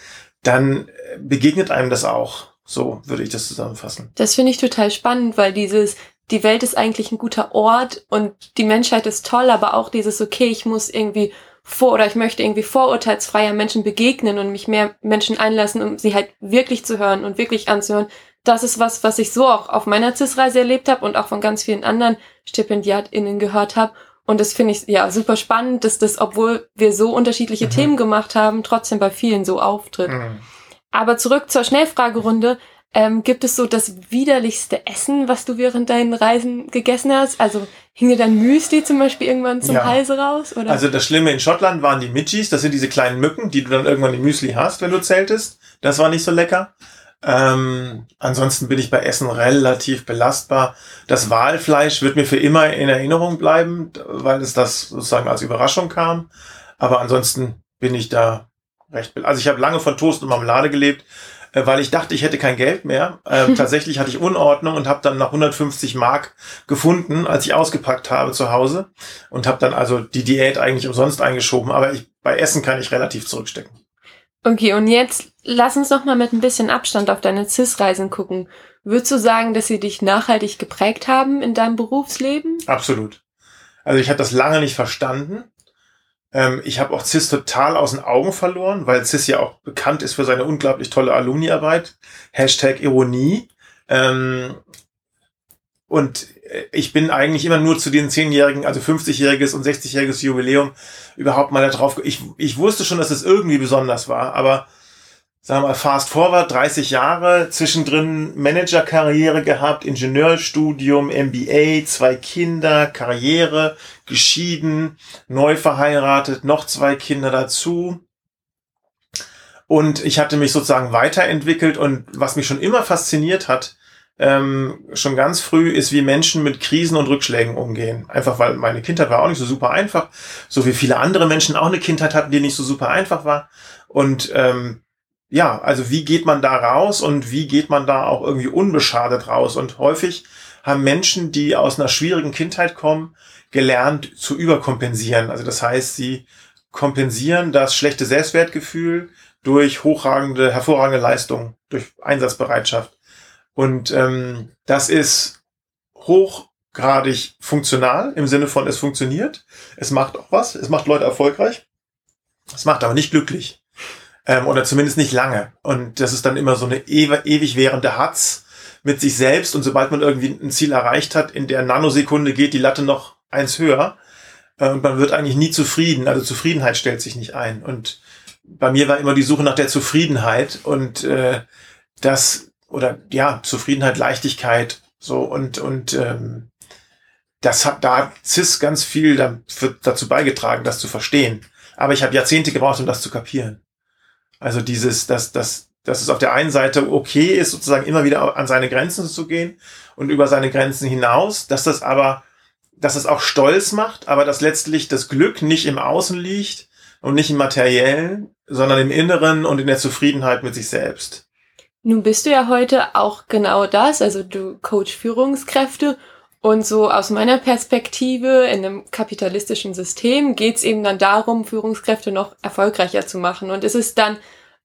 dann begegnet einem das auch. So würde ich das zusammenfassen. Das finde ich total spannend, weil dieses, die Welt ist eigentlich ein guter Ort und die Menschheit ist toll, aber auch dieses, okay, ich muss irgendwie vor oder ich möchte irgendwie vorurteilsfreier Menschen begegnen und mich mehr Menschen einlassen, um sie halt wirklich zu hören und wirklich anzuhören. Das ist was, was ich so auch auf meiner CIS-Reise erlebt habe und auch von ganz vielen anderen StipendiatInnen gehört habe. Und das finde ich ja super spannend, dass das, obwohl wir so unterschiedliche mhm. Themen gemacht haben, trotzdem bei vielen so auftritt. Mhm. Aber zurück zur Schnellfragerunde. Ähm, gibt es so das widerlichste Essen, was du während deinen Reisen gegessen hast? Also hing dir dein Müsli zum Beispiel irgendwann zum ja. Halse raus? Oder? Also das Schlimme in Schottland waren die Midgies, das sind diese kleinen Mücken, die du dann irgendwann im Müsli hast, wenn du zeltest. Das war nicht so lecker. Ähm, ansonsten bin ich bei Essen relativ belastbar. Das Walfleisch wird mir für immer in Erinnerung bleiben, weil es das sozusagen als Überraschung kam. Aber ansonsten bin ich da recht. Also ich habe lange von Toast und Marmelade gelebt. Äh, weil ich dachte, ich hätte kein Geld mehr. Ähm, *laughs* tatsächlich hatte ich Unordnung und habe dann nach 150 Mark gefunden, als ich ausgepackt habe zu Hause und habe dann also die Diät eigentlich umsonst eingeschoben. Aber ich, bei Essen kann ich relativ zurückstecken. Okay, und jetzt lass uns noch mal mit ein bisschen Abstand auf deine CIS-Reisen gucken. Würdest du sagen, dass sie dich nachhaltig geprägt haben in deinem Berufsleben? Absolut. Also ich habe das lange nicht verstanden. Ähm, ich habe auch CIS total aus den Augen verloren, weil CIS ja auch bekannt ist für seine unglaublich tolle Alumni-Arbeit. Hashtag Ironie. Ähm, und äh, ich bin eigentlich immer nur zu den zehnjährigen, also 50-jähriges und 60-jähriges Jubiläum überhaupt mal da drauf. Ich, ich wusste schon, dass es irgendwie besonders war, aber sagen wir mal, fast forward, 30 Jahre, zwischendrin Managerkarriere gehabt, Ingenieurstudium, MBA, zwei Kinder, Karriere, geschieden, neu verheiratet, noch zwei Kinder dazu. Und ich hatte mich sozusagen weiterentwickelt und was mich schon immer fasziniert hat, ähm, schon ganz früh, ist, wie Menschen mit Krisen und Rückschlägen umgehen. Einfach weil meine Kindheit war auch nicht so super einfach, so wie viele andere Menschen auch eine Kindheit hatten, die nicht so super einfach war. Und ähm, ja, also wie geht man da raus und wie geht man da auch irgendwie unbeschadet raus? Und häufig haben Menschen, die aus einer schwierigen Kindheit kommen, gelernt zu überkompensieren. Also das heißt, sie kompensieren das schlechte Selbstwertgefühl durch hochragende, hervorragende Leistung, durch Einsatzbereitschaft. Und ähm, das ist hochgradig funktional im Sinne von es funktioniert. Es macht auch was. Es macht Leute erfolgreich. Es macht aber nicht glücklich. Ähm, oder zumindest nicht lange. Und das ist dann immer so eine ewig währende Hatz mit sich selbst. Und sobald man irgendwie ein Ziel erreicht hat, in der Nanosekunde geht die Latte noch eins höher. Äh, und man wird eigentlich nie zufrieden. Also Zufriedenheit stellt sich nicht ein. Und bei mir war immer die Suche nach der Zufriedenheit und äh, das oder ja Zufriedenheit, Leichtigkeit so und und ähm, das hat da CIS ganz viel dazu beigetragen, das zu verstehen. Aber ich habe Jahrzehnte gebraucht, um das zu kapieren. Also dieses, dass, dass, dass es auf der einen Seite okay ist, sozusagen immer wieder an seine Grenzen zu gehen und über seine Grenzen hinaus, dass das aber, dass es auch stolz macht, aber dass letztlich das Glück nicht im Außen liegt und nicht im Materiellen, sondern im Inneren und in der Zufriedenheit mit sich selbst. Nun bist du ja heute auch genau das, also du coach Führungskräfte und so aus meiner Perspektive in einem kapitalistischen System geht es eben dann darum, Führungskräfte noch erfolgreicher zu machen. Und es ist dann,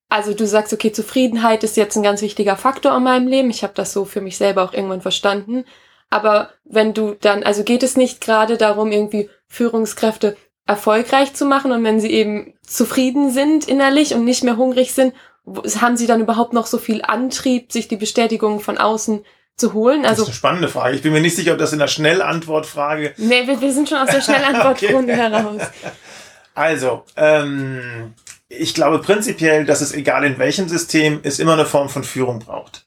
also du sagst, okay, Zufriedenheit ist jetzt ein ganz wichtiger Faktor in meinem Leben. Ich habe das so für mich selber auch irgendwann verstanden. Aber wenn du dann, also geht es nicht gerade darum, irgendwie Führungskräfte erfolgreich zu machen und wenn sie eben zufrieden sind innerlich und nicht mehr hungrig sind, haben sie dann überhaupt noch so viel Antrieb, sich die Bestätigung von außen zu holen. Also, das ist eine spannende Frage. Ich bin mir nicht sicher, ob das in der Schnellantwortfrage. Nee, wir, wir sind schon aus der *laughs* Schnellantwortrunde okay. heraus. Also, ähm, ich glaube prinzipiell, dass es egal in welchem System es immer eine Form von Führung braucht.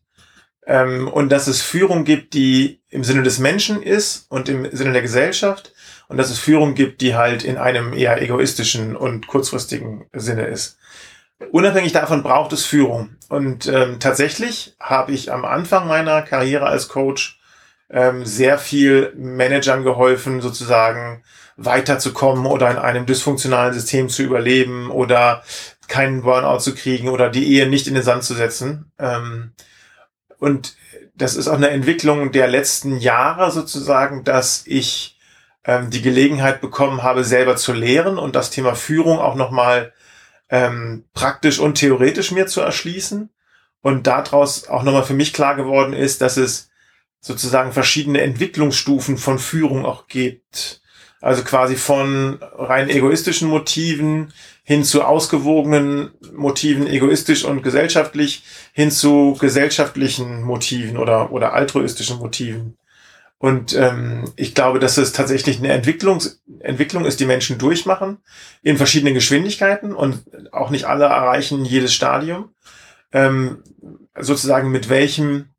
Ähm, und dass es Führung gibt, die im Sinne des Menschen ist und im Sinne der Gesellschaft. Und dass es Führung gibt, die halt in einem eher egoistischen und kurzfristigen Sinne ist. Unabhängig davon braucht es Führung. Und ähm, tatsächlich habe ich am Anfang meiner Karriere als Coach ähm, sehr viel Managern geholfen, sozusagen weiterzukommen oder in einem dysfunktionalen System zu überleben oder keinen Burnout zu kriegen oder die Ehe nicht in den Sand zu setzen. Ähm, und das ist auch eine Entwicklung der letzten Jahre sozusagen, dass ich ähm, die Gelegenheit bekommen habe, selber zu lehren und das Thema Führung auch nochmal ähm, praktisch und theoretisch mir zu erschließen. Und daraus auch nochmal für mich klar geworden ist, dass es sozusagen verschiedene Entwicklungsstufen von Führung auch gibt. Also quasi von rein egoistischen Motiven hin zu ausgewogenen Motiven, egoistisch und gesellschaftlich, hin zu gesellschaftlichen Motiven oder, oder altruistischen Motiven. Und ähm, ich glaube, dass es tatsächlich eine Entwicklung, Entwicklung ist, die Menschen durchmachen in verschiedenen Geschwindigkeiten und auch nicht alle erreichen jedes Stadium. Ähm, sozusagen mit welchem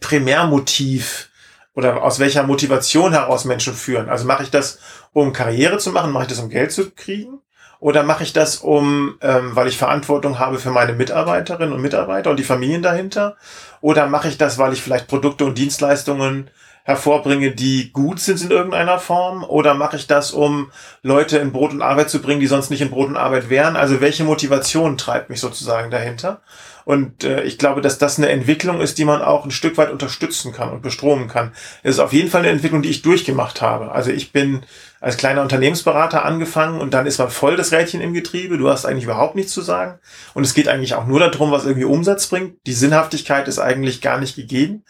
Primärmotiv oder aus welcher Motivation heraus Menschen führen. Also mache ich das, um Karriere zu machen, mache ich das, um Geld zu kriegen? Oder mache ich das, um, ähm, weil ich Verantwortung habe für meine Mitarbeiterinnen und Mitarbeiter und die Familien dahinter? Oder mache ich das, weil ich vielleicht Produkte und Dienstleistungen hervorbringe, die gut sind in irgendeiner Form? Oder mache ich das, um Leute in Brot und Arbeit zu bringen, die sonst nicht in Brot und Arbeit wären? Also welche Motivation treibt mich sozusagen dahinter? Und äh, ich glaube, dass das eine Entwicklung ist, die man auch ein Stück weit unterstützen kann und bestromen kann. Es ist auf jeden Fall eine Entwicklung, die ich durchgemacht habe. Also ich bin als kleiner Unternehmensberater angefangen und dann ist man voll das Rädchen im Getriebe. Du hast eigentlich überhaupt nichts zu sagen. Und es geht eigentlich auch nur darum, was irgendwie Umsatz bringt. Die Sinnhaftigkeit ist eigentlich gar nicht gegeben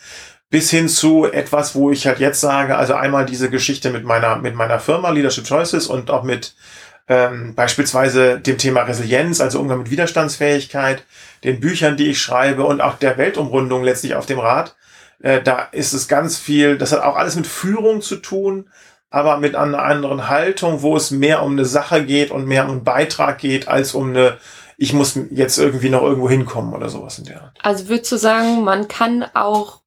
bis hin zu etwas, wo ich halt jetzt sage, also einmal diese Geschichte mit meiner, mit meiner Firma Leadership Choices und auch mit ähm, beispielsweise dem Thema Resilienz, also Umgang mit Widerstandsfähigkeit, den Büchern, die ich schreibe und auch der Weltumrundung letztlich auf dem Rad. Äh, da ist es ganz viel, das hat auch alles mit Führung zu tun, aber mit einer anderen Haltung, wo es mehr um eine Sache geht und mehr um einen Beitrag geht, als um eine ich muss jetzt irgendwie noch irgendwo hinkommen oder sowas in der Art. Also würdest du sagen, man kann auch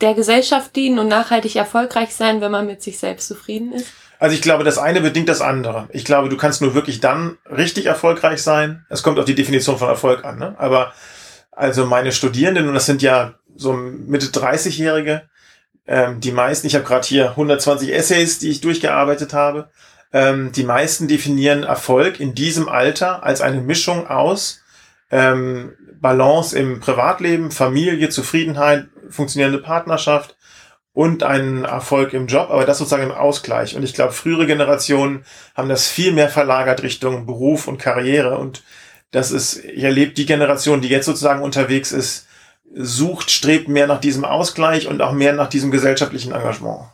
der Gesellschaft dienen und nachhaltig erfolgreich sein, wenn man mit sich selbst zufrieden ist? Also ich glaube, das eine bedingt das andere. Ich glaube, du kannst nur wirklich dann richtig erfolgreich sein. Es kommt auf die Definition von Erfolg an. Ne? Aber also meine Studierenden, und das sind ja so Mitte 30-Jährige, ähm, die meisten, ich habe gerade hier 120 Essays, die ich durchgearbeitet habe, ähm, die meisten definieren Erfolg in diesem Alter als eine Mischung aus ähm, Balance im Privatleben, Familie, Zufriedenheit, funktionierende Partnerschaft und einen Erfolg im Job, aber das sozusagen im Ausgleich. Und ich glaube, frühere Generationen haben das viel mehr verlagert Richtung Beruf und Karriere. Und das ist, ich erlebe die Generation, die jetzt sozusagen unterwegs ist, sucht, strebt mehr nach diesem Ausgleich und auch mehr nach diesem gesellschaftlichen Engagement.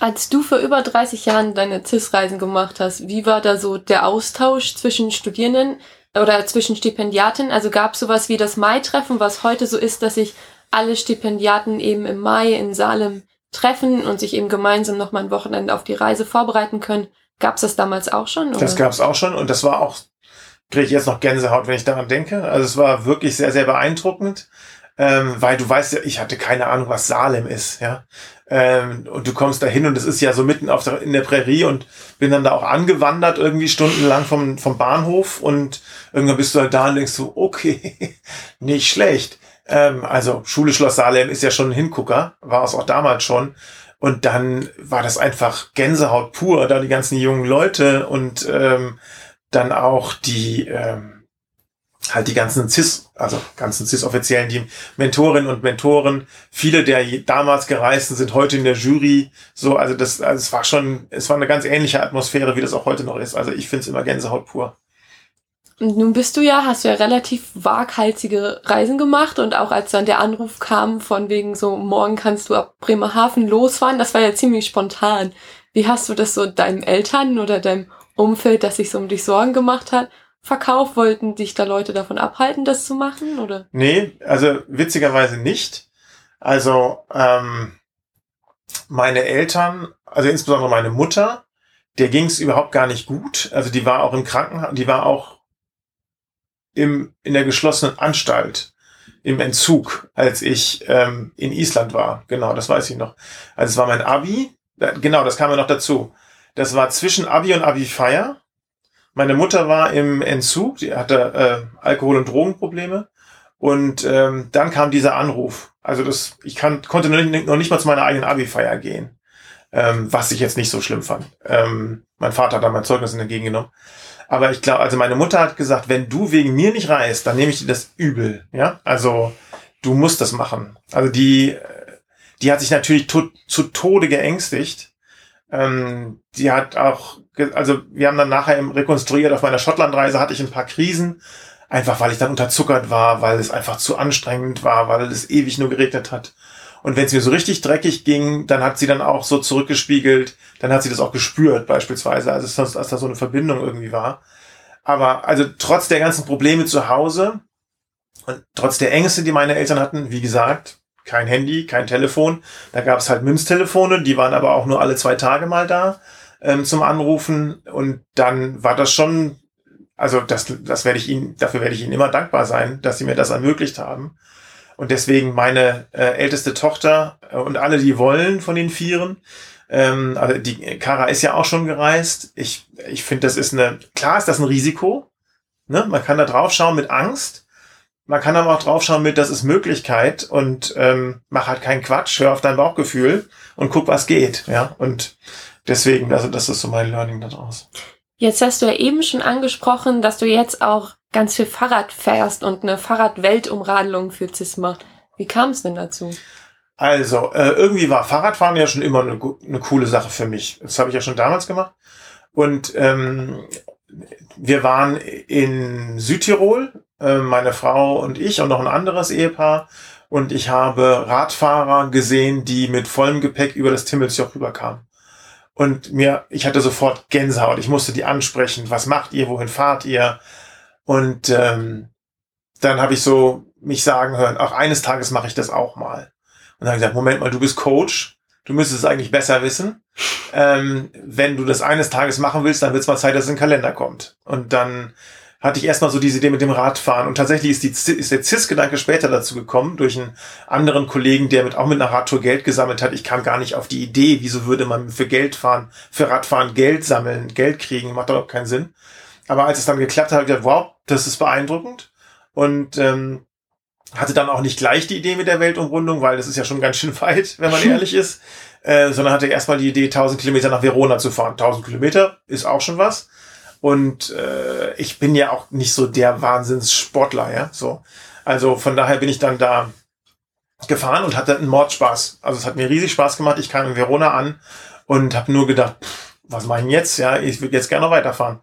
Als du vor über 30 Jahren deine CIS-Reisen gemacht hast, wie war da so der Austausch zwischen Studierenden oder zwischen Stipendiaten? Also gab es sowas wie das Mai-Treffen, was heute so ist, dass sich alle Stipendiaten eben im Mai in Salem treffen und sich eben gemeinsam nochmal ein Wochenende auf die Reise vorbereiten können. Gab es das damals auch schon? Oder? Das gab es auch schon und das war auch, kriege ich jetzt noch Gänsehaut, wenn ich daran denke. Also es war wirklich sehr, sehr beeindruckend, ähm, weil du weißt ja, ich hatte keine Ahnung, was Salem ist, ja. Ähm, und du kommst da hin und es ist ja so mitten auf der, in der Prärie und bin dann da auch angewandert irgendwie stundenlang vom, vom Bahnhof und irgendwann bist du halt da und denkst so, okay, *laughs* nicht schlecht. Ähm, also Schule Schloss Salem ist ja schon ein Hingucker, war es auch damals schon. Und dann war das einfach Gänsehaut pur, da die ganzen jungen Leute und ähm, dann auch die ähm, halt die ganzen CIS, also ganzen CIS-Offiziellen, die Mentorinnen und Mentoren, viele der damals gereisten sind heute in der Jury. So, also das, also es war schon, es war eine ganz ähnliche Atmosphäre, wie das auch heute noch ist. Also ich finde es immer Gänsehaut pur. Nun bist du ja, hast du ja relativ waghalsige Reisen gemacht und auch als dann der Anruf kam von wegen so, morgen kannst du ab Bremerhaven losfahren, das war ja ziemlich spontan. Wie hast du das so deinen Eltern oder deinem Umfeld, das sich so um dich Sorgen gemacht hat, verkauft? Wollten dich da Leute davon abhalten, das zu machen, oder? Nee, also witzigerweise nicht. Also, ähm, meine Eltern, also insbesondere meine Mutter, der ging es überhaupt gar nicht gut. Also die war auch im Krankenhaus, die war auch im, in der geschlossenen Anstalt im Entzug, als ich ähm, in Island war. Genau, das weiß ich noch. Also es war mein Abi. Genau, das kam ja noch dazu. Das war zwischen Abi und Abi-Feier. Meine Mutter war im Entzug, die hatte äh, Alkohol- und Drogenprobleme. Und ähm, dann kam dieser Anruf. Also das, ich kann, konnte noch nicht, noch nicht mal zu meiner eigenen Abi-Feier gehen, ähm, was ich jetzt nicht so schlimm fand. Ähm, mein Vater hat da mein Zeugnis entgegengenommen. Aber ich glaube, also meine Mutter hat gesagt, wenn du wegen mir nicht reist, dann nehme ich dir das übel. Ja, also du musst das machen. Also die, die hat sich natürlich to zu Tode geängstigt. Ähm, die hat auch, also wir haben dann nachher rekonstruiert, auf meiner Schottlandreise hatte ich ein paar Krisen, einfach weil ich dann unterzuckert war, weil es einfach zu anstrengend war, weil es ewig nur geregnet hat. Und wenn es mir so richtig dreckig ging, dann hat sie dann auch so zurückgespiegelt, dann hat sie das auch gespürt beispielsweise, also dass, dass da so eine Verbindung irgendwie war. Aber also trotz der ganzen Probleme zu Hause und trotz der Ängste, die meine Eltern hatten, wie gesagt, kein Handy, kein Telefon, da gab es halt Münztelefone, die waren aber auch nur alle zwei Tage mal da ähm, zum Anrufen und dann war das schon, also das, das werde ich Ihnen, dafür werde ich Ihnen immer dankbar sein, dass Sie mir das ermöglicht haben. Und deswegen meine äh, älteste Tochter äh, und alle, die wollen von den Vieren, ähm, also die Kara ist ja auch schon gereist. Ich, ich finde, das ist eine, klar ist das ein Risiko. Ne? Man kann da drauf schauen mit Angst. Man kann aber auch drauf schauen mit, das ist Möglichkeit und ähm, mach halt keinen Quatsch, hör auf dein Bauchgefühl und guck, was geht. Ja, und deswegen, also das ist so mein Learning daraus. Jetzt hast du ja eben schon angesprochen, dass du jetzt auch ganz viel Fahrrad fährst und eine Fahrradweltumradelung für CIS. Wie kam es denn dazu? Also, äh, irgendwie war Fahrradfahren ja schon immer eine, eine coole Sache für mich. Das habe ich ja schon damals gemacht. Und ähm, wir waren in Südtirol, äh, meine Frau und ich und noch ein anderes Ehepaar. Und ich habe Radfahrer gesehen, die mit vollem Gepäck über das Timmelsjoch rüberkamen. Und mir, ich hatte sofort Gänsehaut. Ich musste die ansprechen. Was macht ihr? Wohin fahrt ihr? Und ähm, dann habe ich so mich sagen hören, auch eines Tages mache ich das auch mal. Und dann habe ich gesagt, Moment mal, du bist Coach, du müsstest es eigentlich besser wissen. Ähm, wenn du das eines Tages machen willst, dann wird es mal Zeit, dass es in den Kalender kommt. Und dann hatte ich erstmal so diese Idee mit dem Radfahren. Und tatsächlich ist, die, ist der CIS-Gedanke später dazu gekommen, durch einen anderen Kollegen, der mit, auch mit einer Radtour Geld gesammelt hat. Ich kam gar nicht auf die Idee, wieso würde man für Geld fahren, für Radfahren Geld sammeln, Geld kriegen, macht doch keinen Sinn. Aber als es dann geklappt hat, habe ich gedacht, wow, das ist beeindruckend. Und ähm, hatte dann auch nicht gleich die Idee mit der Weltumrundung, weil das ist ja schon ganz schön weit, wenn man *laughs* ehrlich ist. Äh, sondern hatte erstmal die Idee, 1000 Kilometer nach Verona zu fahren. 1000 Kilometer ist auch schon was. Und äh, ich bin ja auch nicht so der Wahnsinnssportler, ja. So. Also von daher bin ich dann da gefahren und hatte einen Mordspaß. Also es hat mir riesig Spaß gemacht. Ich kam in Verona an und habe nur gedacht, pff, was mache ich denn jetzt? Ja, ich würde jetzt gerne noch weiterfahren.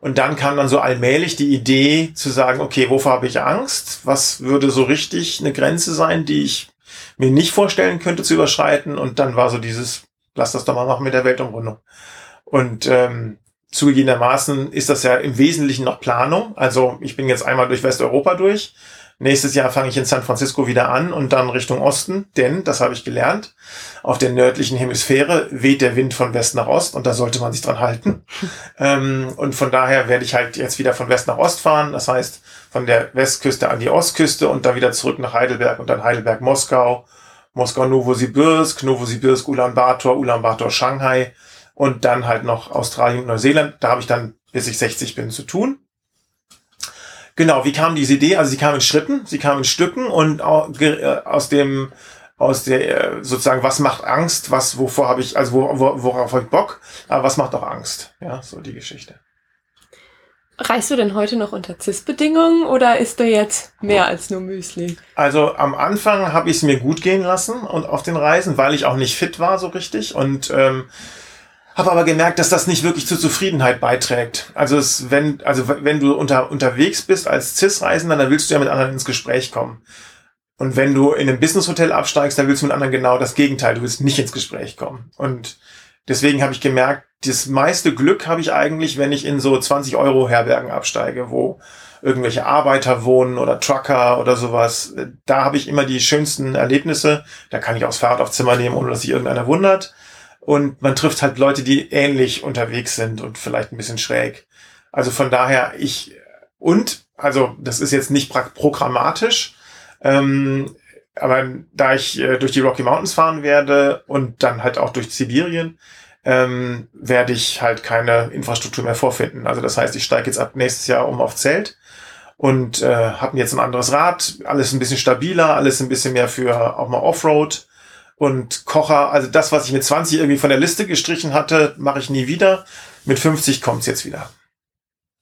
Und dann kam dann so allmählich die Idee zu sagen, okay, wovor habe ich Angst? Was würde so richtig eine Grenze sein, die ich mir nicht vorstellen könnte zu überschreiten? Und dann war so dieses, lass das doch mal machen mit der Weltumrundung. Und ähm, zugegebenermaßen ist das ja im Wesentlichen noch Planung. Also ich bin jetzt einmal durch Westeuropa durch Nächstes Jahr fange ich in San Francisco wieder an und dann Richtung Osten, denn, das habe ich gelernt, auf der nördlichen Hemisphäre weht der Wind von West nach Ost und da sollte man sich dran halten. *laughs* ähm, und von daher werde ich halt jetzt wieder von West nach Ost fahren, das heißt von der Westküste an die Ostküste und dann wieder zurück nach Heidelberg und dann Heidelberg-Moskau, Moskau-Novosibirsk, Novosibirsk, Ulaanbaatar, Ulaanbaatar, Shanghai und dann halt noch Australien und Neuseeland. Da habe ich dann, bis ich 60 bin, zu tun. Genau, wie kam diese Idee? Also sie kam in Schritten, sie kam in Stücken und äh, aus dem aus der äh, sozusagen was macht Angst, was wovor habe ich also wo, wo, worauf habe ich Bock, aber was macht auch Angst? Ja, so die Geschichte. Reist du denn heute noch unter CIS-Bedingungen oder ist du jetzt mehr als nur Müsli? Also am Anfang habe ich es mir gut gehen lassen und auf den Reisen, weil ich auch nicht fit war so richtig und ähm, habe aber gemerkt, dass das nicht wirklich zur Zufriedenheit beiträgt. Also es, wenn, also wenn du unter, unterwegs bist als CIS-Reisender, dann willst du ja mit anderen ins Gespräch kommen. Und wenn du in einem Business-Hotel absteigst, dann willst du mit anderen genau das Gegenteil. Du willst nicht ins Gespräch kommen. Und deswegen habe ich gemerkt, das meiste Glück habe ich eigentlich, wenn ich in so 20 Euro Herbergen absteige, wo irgendwelche Arbeiter wohnen oder Trucker oder sowas. Da habe ich immer die schönsten Erlebnisse. Da kann ich aufs Fahrrad auf Zimmer nehmen, ohne dass sich irgendeiner wundert. Und man trifft halt Leute, die ähnlich unterwegs sind und vielleicht ein bisschen schräg. Also von daher, ich, und, also das ist jetzt nicht programmatisch, ähm, aber da ich äh, durch die Rocky Mountains fahren werde und dann halt auch durch Sibirien, ähm, werde ich halt keine Infrastruktur mehr vorfinden. Also das heißt, ich steige jetzt ab nächstes Jahr um auf Zelt und äh, habe jetzt ein anderes Rad, alles ein bisschen stabiler, alles ein bisschen mehr für auch mal Offroad und Kocher, also das, was ich mit 20 irgendwie von der Liste gestrichen hatte, mache ich nie wieder. Mit 50 kommt's jetzt wieder.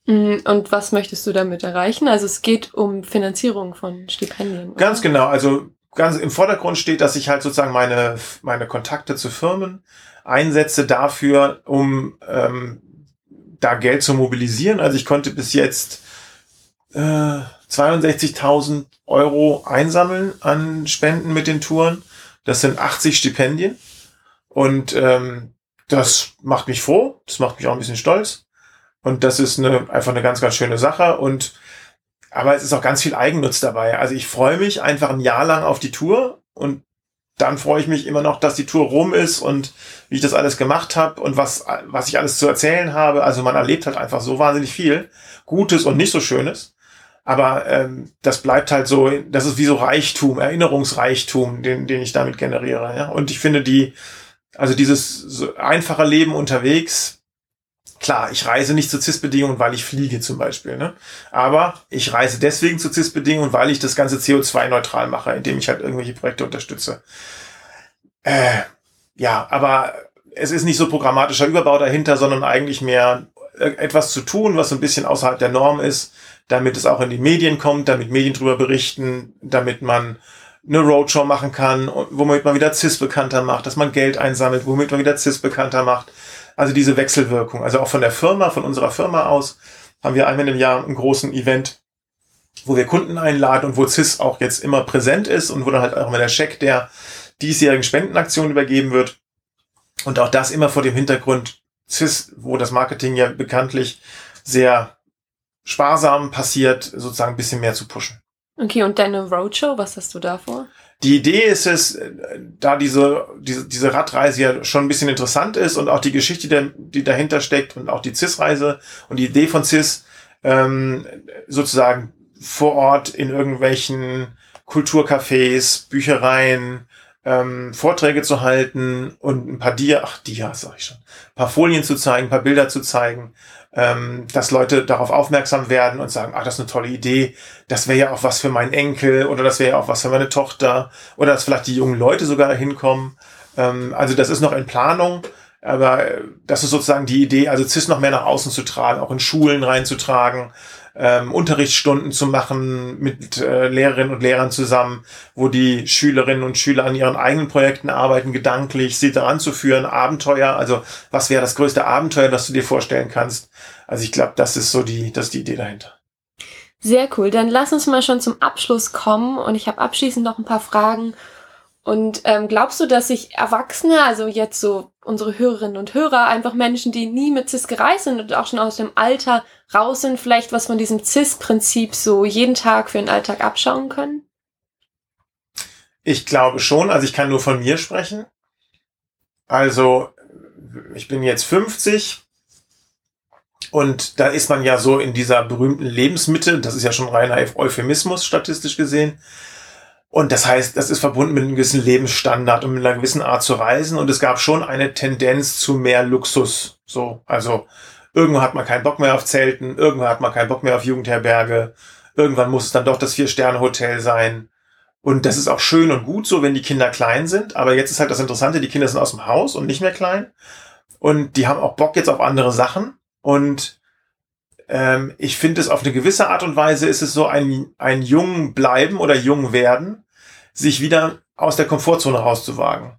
Mm, und was möchtest du damit erreichen? Also es geht um Finanzierung von Stipendien. Oder? Ganz genau. Also ganz im Vordergrund steht, dass ich halt sozusagen meine, meine Kontakte zu Firmen einsetze dafür, um ähm, da Geld zu mobilisieren. Also ich konnte bis jetzt äh, 62.000 Euro einsammeln an Spenden mit den Touren Das sind 80 Stipendien. Und ähm, das macht mich froh, das macht mich auch ein bisschen stolz. Und das ist eine, einfach eine ganz, ganz schöne Sache. Und aber es ist auch ganz viel Eigennutz dabei. Also ich freue mich einfach ein Jahr lang auf die Tour und dann freue ich mich immer noch, dass die Tour rum ist und wie ich das alles gemacht habe und was, was ich alles zu erzählen habe. Also man erlebt halt einfach so wahnsinnig viel. Gutes und nicht so Schönes. Aber ähm, das bleibt halt so, das ist wie so Reichtum, Erinnerungsreichtum, den, den ich damit generiere. Ja? Und ich finde die, also dieses so einfache Leben unterwegs, klar, ich reise nicht zu CIS-Bedingungen, weil ich fliege zum Beispiel. Ne? Aber ich reise deswegen zu CIS-Bedingungen, weil ich das ganze CO2-neutral mache, indem ich halt irgendwelche Projekte unterstütze. Äh, ja, aber es ist nicht so programmatischer Überbau dahinter, sondern eigentlich mehr etwas zu tun, was so ein bisschen außerhalb der Norm ist, damit es auch in die Medien kommt, damit Medien drüber berichten, damit man eine Roadshow machen kann, womit man wieder CIS bekannter macht, dass man Geld einsammelt, womit man wieder CIS bekannter macht. Also diese Wechselwirkung. Also auch von der Firma, von unserer Firma aus, haben wir einmal im Jahr einen großen Event, wo wir Kunden einladen und wo CIS auch jetzt immer präsent ist und wo dann halt auch immer der Scheck der diesjährigen Spendenaktion übergeben wird. Und auch das immer vor dem Hintergrund CIS, wo das Marketing ja bekanntlich sehr sparsam passiert, sozusagen ein bisschen mehr zu pushen. Okay, und deine Roadshow, was hast du da vor? Die Idee ist es, da diese, diese, diese Radreise ja schon ein bisschen interessant ist und auch die Geschichte, die dahinter steckt und auch die CIS-Reise und die Idee von CIS, ähm, sozusagen vor Ort in irgendwelchen Kulturcafés, Büchereien, ähm, Vorträge zu halten und ein paar Dia, ach Dias sag ich schon, ein paar Folien zu zeigen, ein paar Bilder zu zeigen, ähm, dass Leute darauf aufmerksam werden und sagen, ach, das ist eine tolle Idee, das wäre ja auch was für meinen Enkel oder das wäre ja auch was für meine Tochter oder dass vielleicht die jungen Leute sogar hinkommen. Ähm, also das ist noch in Planung. Aber äh, das ist sozusagen die Idee, also CIS noch mehr nach außen zu tragen, auch in Schulen reinzutragen, ähm, Unterrichtsstunden zu machen mit äh, Lehrerinnen und Lehrern zusammen, wo die Schülerinnen und Schüler an ihren eigenen Projekten arbeiten, gedanklich, sie daran zu führen, Abenteuer, also was wäre das größte Abenteuer, das du dir vorstellen kannst. Also ich glaube, das ist so die, das ist die Idee dahinter. Sehr cool. Dann lass uns mal schon zum Abschluss kommen und ich habe abschließend noch ein paar Fragen und ähm, glaubst du, dass sich Erwachsene, also jetzt so unsere Hörerinnen und Hörer, einfach Menschen, die nie mit CIS gereist sind und auch schon aus dem Alter raus sind, vielleicht was von diesem CIS-Prinzip so jeden Tag für den Alltag abschauen können? Ich glaube schon, also ich kann nur von mir sprechen. Also ich bin jetzt 50 und da ist man ja so in dieser berühmten Lebensmitte, das ist ja schon reiner Euphemismus statistisch gesehen und das heißt, das ist verbunden mit einem gewissen Lebensstandard und mit einer gewissen Art zu reisen. Und es gab schon eine Tendenz zu mehr Luxus. So, also irgendwann hat man keinen Bock mehr auf Zelten, irgendwann hat man keinen Bock mehr auf Jugendherberge, irgendwann muss es dann doch das Vier-Sterne-Hotel sein. Und das ist auch schön und gut so, wenn die Kinder klein sind. Aber jetzt ist halt das Interessante, die Kinder sind aus dem Haus und nicht mehr klein. Und die haben auch Bock jetzt auf andere Sachen. Und ähm, ich finde es auf eine gewisse Art und Weise ist es so ein, ein jung bleiben oder jung werden sich wieder aus der Komfortzone rauszuwagen.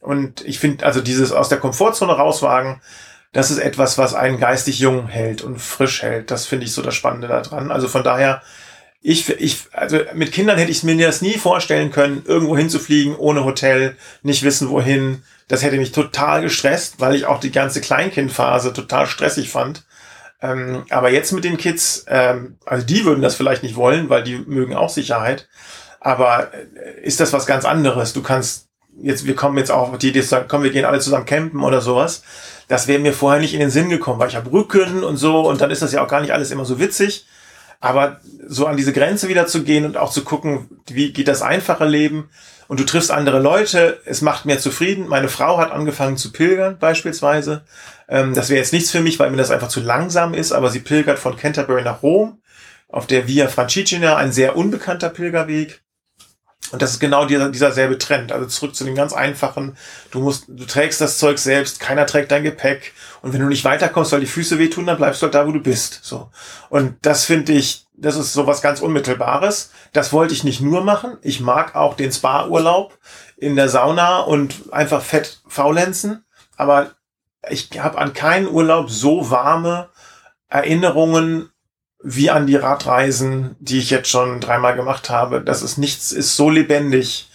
Und ich finde, also dieses aus der Komfortzone rauswagen, das ist etwas, was einen geistig jung hält und frisch hält. Das finde ich so das Spannende daran. Also von daher, ich, ich, also mit Kindern hätte ich mir das nie vorstellen können, irgendwo hinzufliegen, ohne Hotel, nicht wissen wohin. Das hätte mich total gestresst, weil ich auch die ganze Kleinkindphase total stressig fand. Ähm, aber jetzt mit den Kids, ähm, also die würden das vielleicht nicht wollen, weil die mögen auch Sicherheit. Aber äh, ist das was ganz anderes? Du kannst jetzt, wir kommen jetzt auch die zu sagen, komm, wir gehen alle zusammen campen oder sowas. Das wäre mir vorher nicht in den Sinn gekommen, weil ich habe Rücken und so und dann ist das ja auch gar nicht alles immer so witzig. Aber so an diese Grenze wieder zu gehen und auch zu gucken, wie geht das einfache Leben und du triffst andere Leute, es macht mir zufrieden. Meine Frau hat angefangen zu pilgern beispielsweise. Ähm, das wäre jetzt nichts für mich, weil mir das einfach zu langsam ist, aber sie pilgert von Canterbury nach Rom auf der Via Francigena, ein sehr unbekannter Pilgerweg. Und das ist genau dieser, dieser selbe Trend. Also zurück zu dem ganz einfachen. Du musst, du trägst das Zeug selbst, keiner trägt dein Gepäck. Und wenn du nicht weiterkommst, weil die Füße wehtun, dann bleibst du halt da, wo du bist. So. Und das finde ich, das ist so was ganz Unmittelbares. Das wollte ich nicht nur machen. Ich mag auch den Spa-Urlaub in der Sauna und einfach fett faulenzen. Aber ich habe an keinen Urlaub so warme Erinnerungen wie an die Radreisen, die ich jetzt schon dreimal gemacht habe. Das ist nichts, ist so lebendig.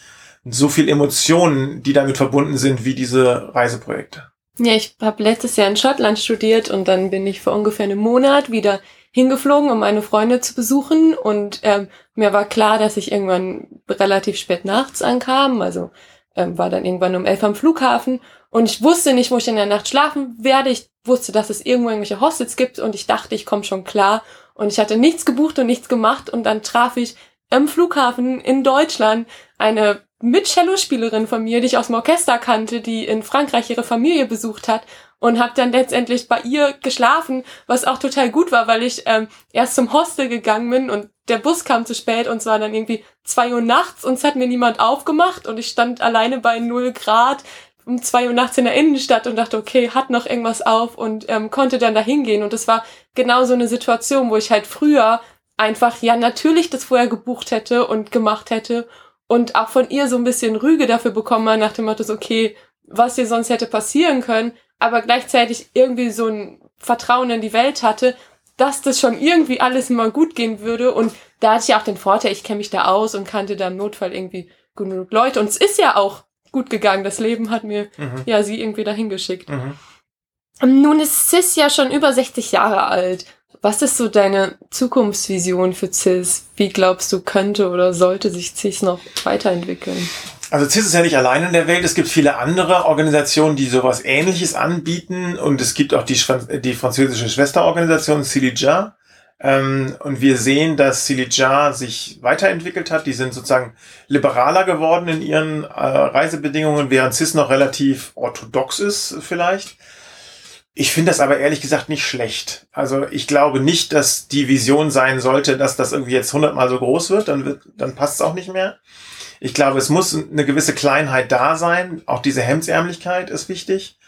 so viel Emotionen, die damit verbunden sind, wie diese Reiseprojekte. Ja, ich habe letztes Jahr in Schottland studiert und dann bin ich vor ungefähr einem Monat wieder hingeflogen, um meine Freunde zu besuchen. Und ähm, mir war klar, dass ich irgendwann relativ spät nachts ankam. Also ähm, war dann irgendwann um elf am Flughafen. Und ich wusste nicht, wo ich in der Nacht schlafen werde. Ich wusste, dass es irgendwo irgendwelche Hostels gibt und ich dachte, ich komme schon klar. Und ich hatte nichts gebucht und nichts gemacht. Und dann traf ich im Flughafen in Deutschland eine mit Cello-Spielerin von mir, die ich aus dem Orchester kannte, die in Frankreich ihre Familie besucht hat und habe dann letztendlich bei ihr geschlafen, was auch total gut war, weil ich ähm, erst zum Hostel gegangen bin und der Bus kam zu spät und es war dann irgendwie zwei Uhr nachts und es hat mir niemand aufgemacht und ich stand alleine bei null Grad um zwei Uhr nachts in der Innenstadt und dachte, okay, hat noch irgendwas auf und ähm, konnte dann da hingehen. Und das war genau so eine Situation, wo ich halt früher einfach ja natürlich das vorher gebucht hätte und gemacht hätte und auch von ihr so ein bisschen Rüge dafür bekommen habe, nach dem Motto, okay, was dir sonst hätte passieren können, aber gleichzeitig irgendwie so ein Vertrauen in die Welt hatte, dass das schon irgendwie alles mal gut gehen würde. Und da hatte ich auch den Vorteil, ich kenne mich da aus und kannte da im Notfall irgendwie genug Leute. Und es ist ja auch gut gegangen. Das Leben hat mir mhm. ja sie irgendwie dahin geschickt. Mhm. Nun ist Cis ja schon über 60 Jahre alt. Was ist so deine Zukunftsvision für CIS? Wie glaubst du, könnte oder sollte sich CIS noch weiterentwickeln? Also CIS ist ja nicht allein in der Welt. Es gibt viele andere Organisationen, die sowas Ähnliches anbieten. Und es gibt auch die, die französische Schwesterorganisation Silija. Ähm, und wir sehen, dass Silija sich weiterentwickelt hat. Die sind sozusagen liberaler geworden in ihren äh, Reisebedingungen, während CIS noch relativ orthodox ist vielleicht. Ich finde das aber ehrlich gesagt nicht schlecht. Also ich glaube nicht, dass die Vision sein sollte, dass das irgendwie jetzt hundertmal so groß wird, dann wird, dann passt es auch nicht mehr. Ich glaube, es muss eine gewisse Kleinheit da sein. Auch diese Hemdsärmlichkeit ist wichtig.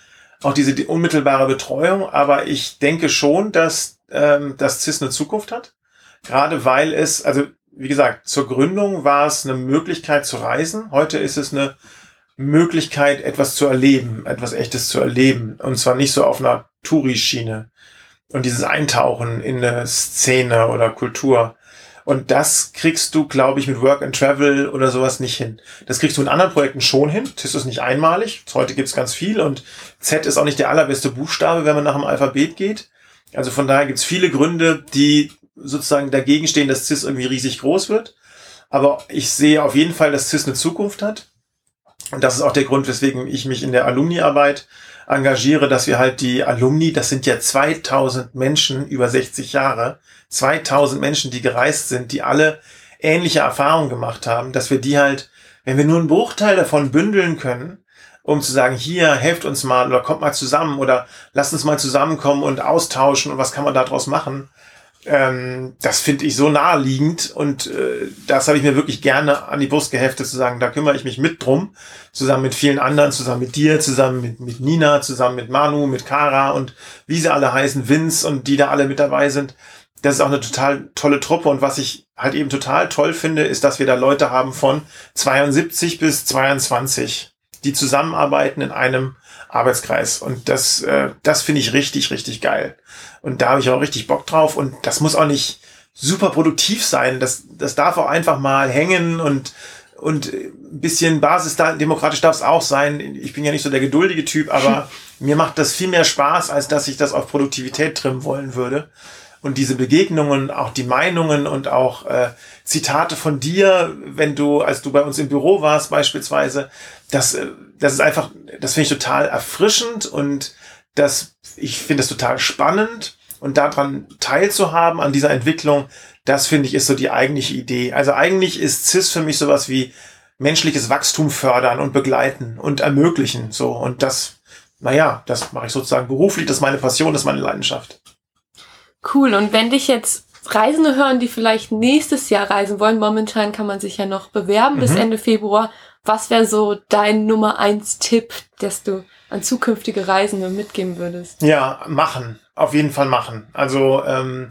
Auch diese die unmittelbare Betreuung. Aber ich denke schon, dass ähm, das CIS eine Zukunft hat. Gerade weil es, also wie gesagt, zur Gründung war es eine Möglichkeit zu reisen. Heute ist es eine Möglichkeit, etwas zu erleben, etwas Echtes zu erleben. Und zwar nicht so auf einer Touri-Schiene. Und dieses Eintauchen in eine Szene oder Kultur. Und das kriegst du, glaube ich, mit Work and Travel oder sowas nicht hin. Das kriegst du in anderen Projekten schon hin. TIS ist nicht einmalig. Heute gibt's ganz viel und Z ist auch nicht der allerbeste Buchstabe, wenn man nach dem Alphabet geht. Also von daher gibt's viele Gründe, die sozusagen dagegen stehen, dass CIS irgendwie riesig groß wird. Aber ich sehe auf jeden Fall, dass CIS eine Zukunft hat. Und das ist auch der Grund, weswegen ich mich in der Alumni-Arbeit engagiere, dass wir halt die Alumni, das sind ja 2000 Menschen über 60 Jahre, 2000 Menschen, die gereist sind, die alle ähnliche Erfahrungen gemacht haben, dass wir die halt, wenn wir nur einen Bruchteil davon bündeln können, um zu sagen, hier, helft uns mal oder kommt mal zusammen oder lasst uns mal zusammenkommen und austauschen und was kann man daraus machen, ähm, das finde ich so naheliegend und äh, das habe ich mir wirklich gerne an die Brust geheftet, zu sagen, da kümmere ich mich mit drum, zusammen mit vielen anderen, zusammen mit dir, zusammen mit, mit Nina, zusammen mit Manu, mit Kara und wie sie alle heißen, Vince und die da alle mit dabei sind. Das ist auch eine total tolle Truppe und was ich halt eben total toll finde, ist, dass wir da Leute haben von 72 bis 22, die zusammenarbeiten in einem Arbeitskreis und das, äh, das finde ich richtig, richtig geil. Und da habe ich auch richtig Bock drauf. Und das muss auch nicht super produktiv sein. Das, das darf auch einfach mal hängen und, und ein bisschen basisdemokratisch darf es auch sein. Ich bin ja nicht so der geduldige Typ, aber *laughs* mir macht das viel mehr Spaß, als dass ich das auf Produktivität trimmen wollen würde. Und diese Begegnungen, auch die Meinungen und auch äh, Zitate von dir, wenn du, als du bei uns im Büro warst beispielsweise, das, äh, das ist einfach, das finde ich total erfrischend und das, ich finde das total spannend und daran teilzuhaben an dieser Entwicklung, das finde ich ist so die eigentliche Idee. Also eigentlich ist CIS für mich sowas wie menschliches Wachstum fördern und begleiten und ermöglichen. So und das, naja, das mache ich sozusagen beruflich. Das ist meine Passion, das ist meine Leidenschaft. Cool. Und wenn dich jetzt Reisende hören, die vielleicht nächstes Jahr reisen wollen, momentan kann man sich ja noch bewerben mhm. bis Ende Februar. Was wäre so dein Nummer eins Tipp, dass du an zukünftige Reisende mitgeben würdest? Ja, machen auf jeden Fall machen. Also ähm,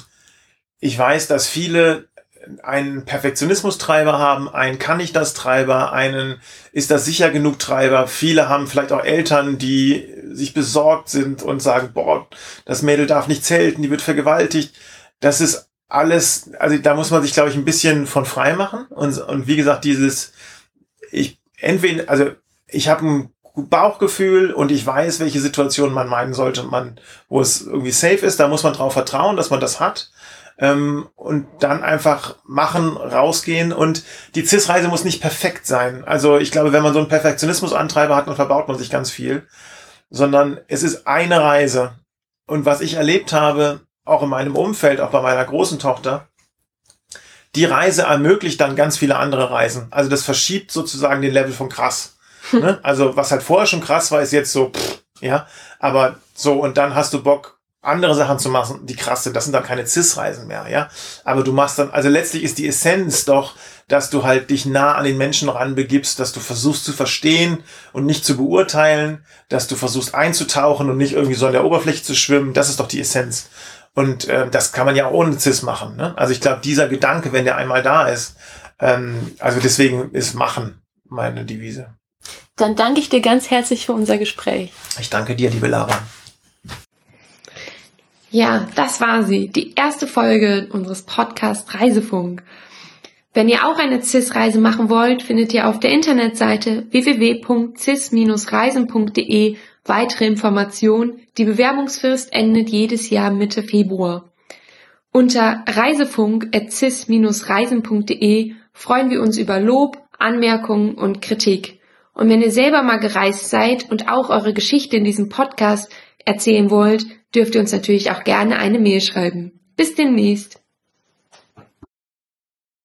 ich weiß, dass viele einen Perfektionismus-Treiber haben, einen kann ich das Treiber, einen ist das sicher genug Treiber. Viele haben vielleicht auch Eltern, die sich besorgt sind und sagen, boah, das Mädel darf nicht zelten, die wird vergewaltigt. Das ist alles, also da muss man sich, glaube ich, ein bisschen von frei machen. Und, und wie gesagt, dieses, ich entweder, also ich habe ein Bauchgefühl und ich weiß, welche Situation man meinen sollte, man, wo es irgendwie safe ist, da muss man drauf vertrauen, dass man das hat. Ähm, und dann einfach machen, rausgehen und die CIS-Reise muss nicht perfekt sein. Also ich glaube, wenn man so einen Perfektionismusantreiber hat, dann verbaut man sich ganz viel, sondern es ist eine Reise. Und was ich erlebt habe, auch in meinem Umfeld, auch bei meiner großen Tochter, die Reise ermöglicht dann ganz viele andere Reisen. Also das verschiebt sozusagen den Level von krass. *laughs* ne? Also was halt vorher schon krass war, ist jetzt so, pff, ja, aber so und dann hast du Bock, andere Sachen zu machen, die krass sind. Das sind dann keine CIS-Reisen mehr, ja. Aber du machst dann, also letztlich ist die Essenz doch, dass du halt dich nah an den Menschen ranbegibst, dass du versuchst zu verstehen und nicht zu beurteilen, dass du versuchst einzutauchen und nicht irgendwie so an der Oberfläche zu schwimmen. Das ist doch die Essenz. Und äh, das kann man ja auch ohne CIS machen. Ne? Also ich glaube, dieser Gedanke, wenn der einmal da ist, ähm, also deswegen ist Machen meine Devise. Dann danke ich dir ganz herzlich für unser Gespräch. Ich danke dir, liebe Lara. Ja, das war sie, die erste Folge unseres Podcasts Reisefunk. Wenn ihr auch eine CIS-Reise machen wollt, findet ihr auf der Internetseite www.cis-reisen.de weitere Informationen. Die Bewerbungsfrist endet jedes Jahr Mitte Februar. Unter reisefunk.cis-reisen.de freuen wir uns über Lob, Anmerkungen und Kritik. Und wenn ihr selber mal gereist seid und auch eure Geschichte in diesem Podcast erzählen wollt, dürft ihr uns natürlich auch gerne eine Mail schreiben. Bis demnächst.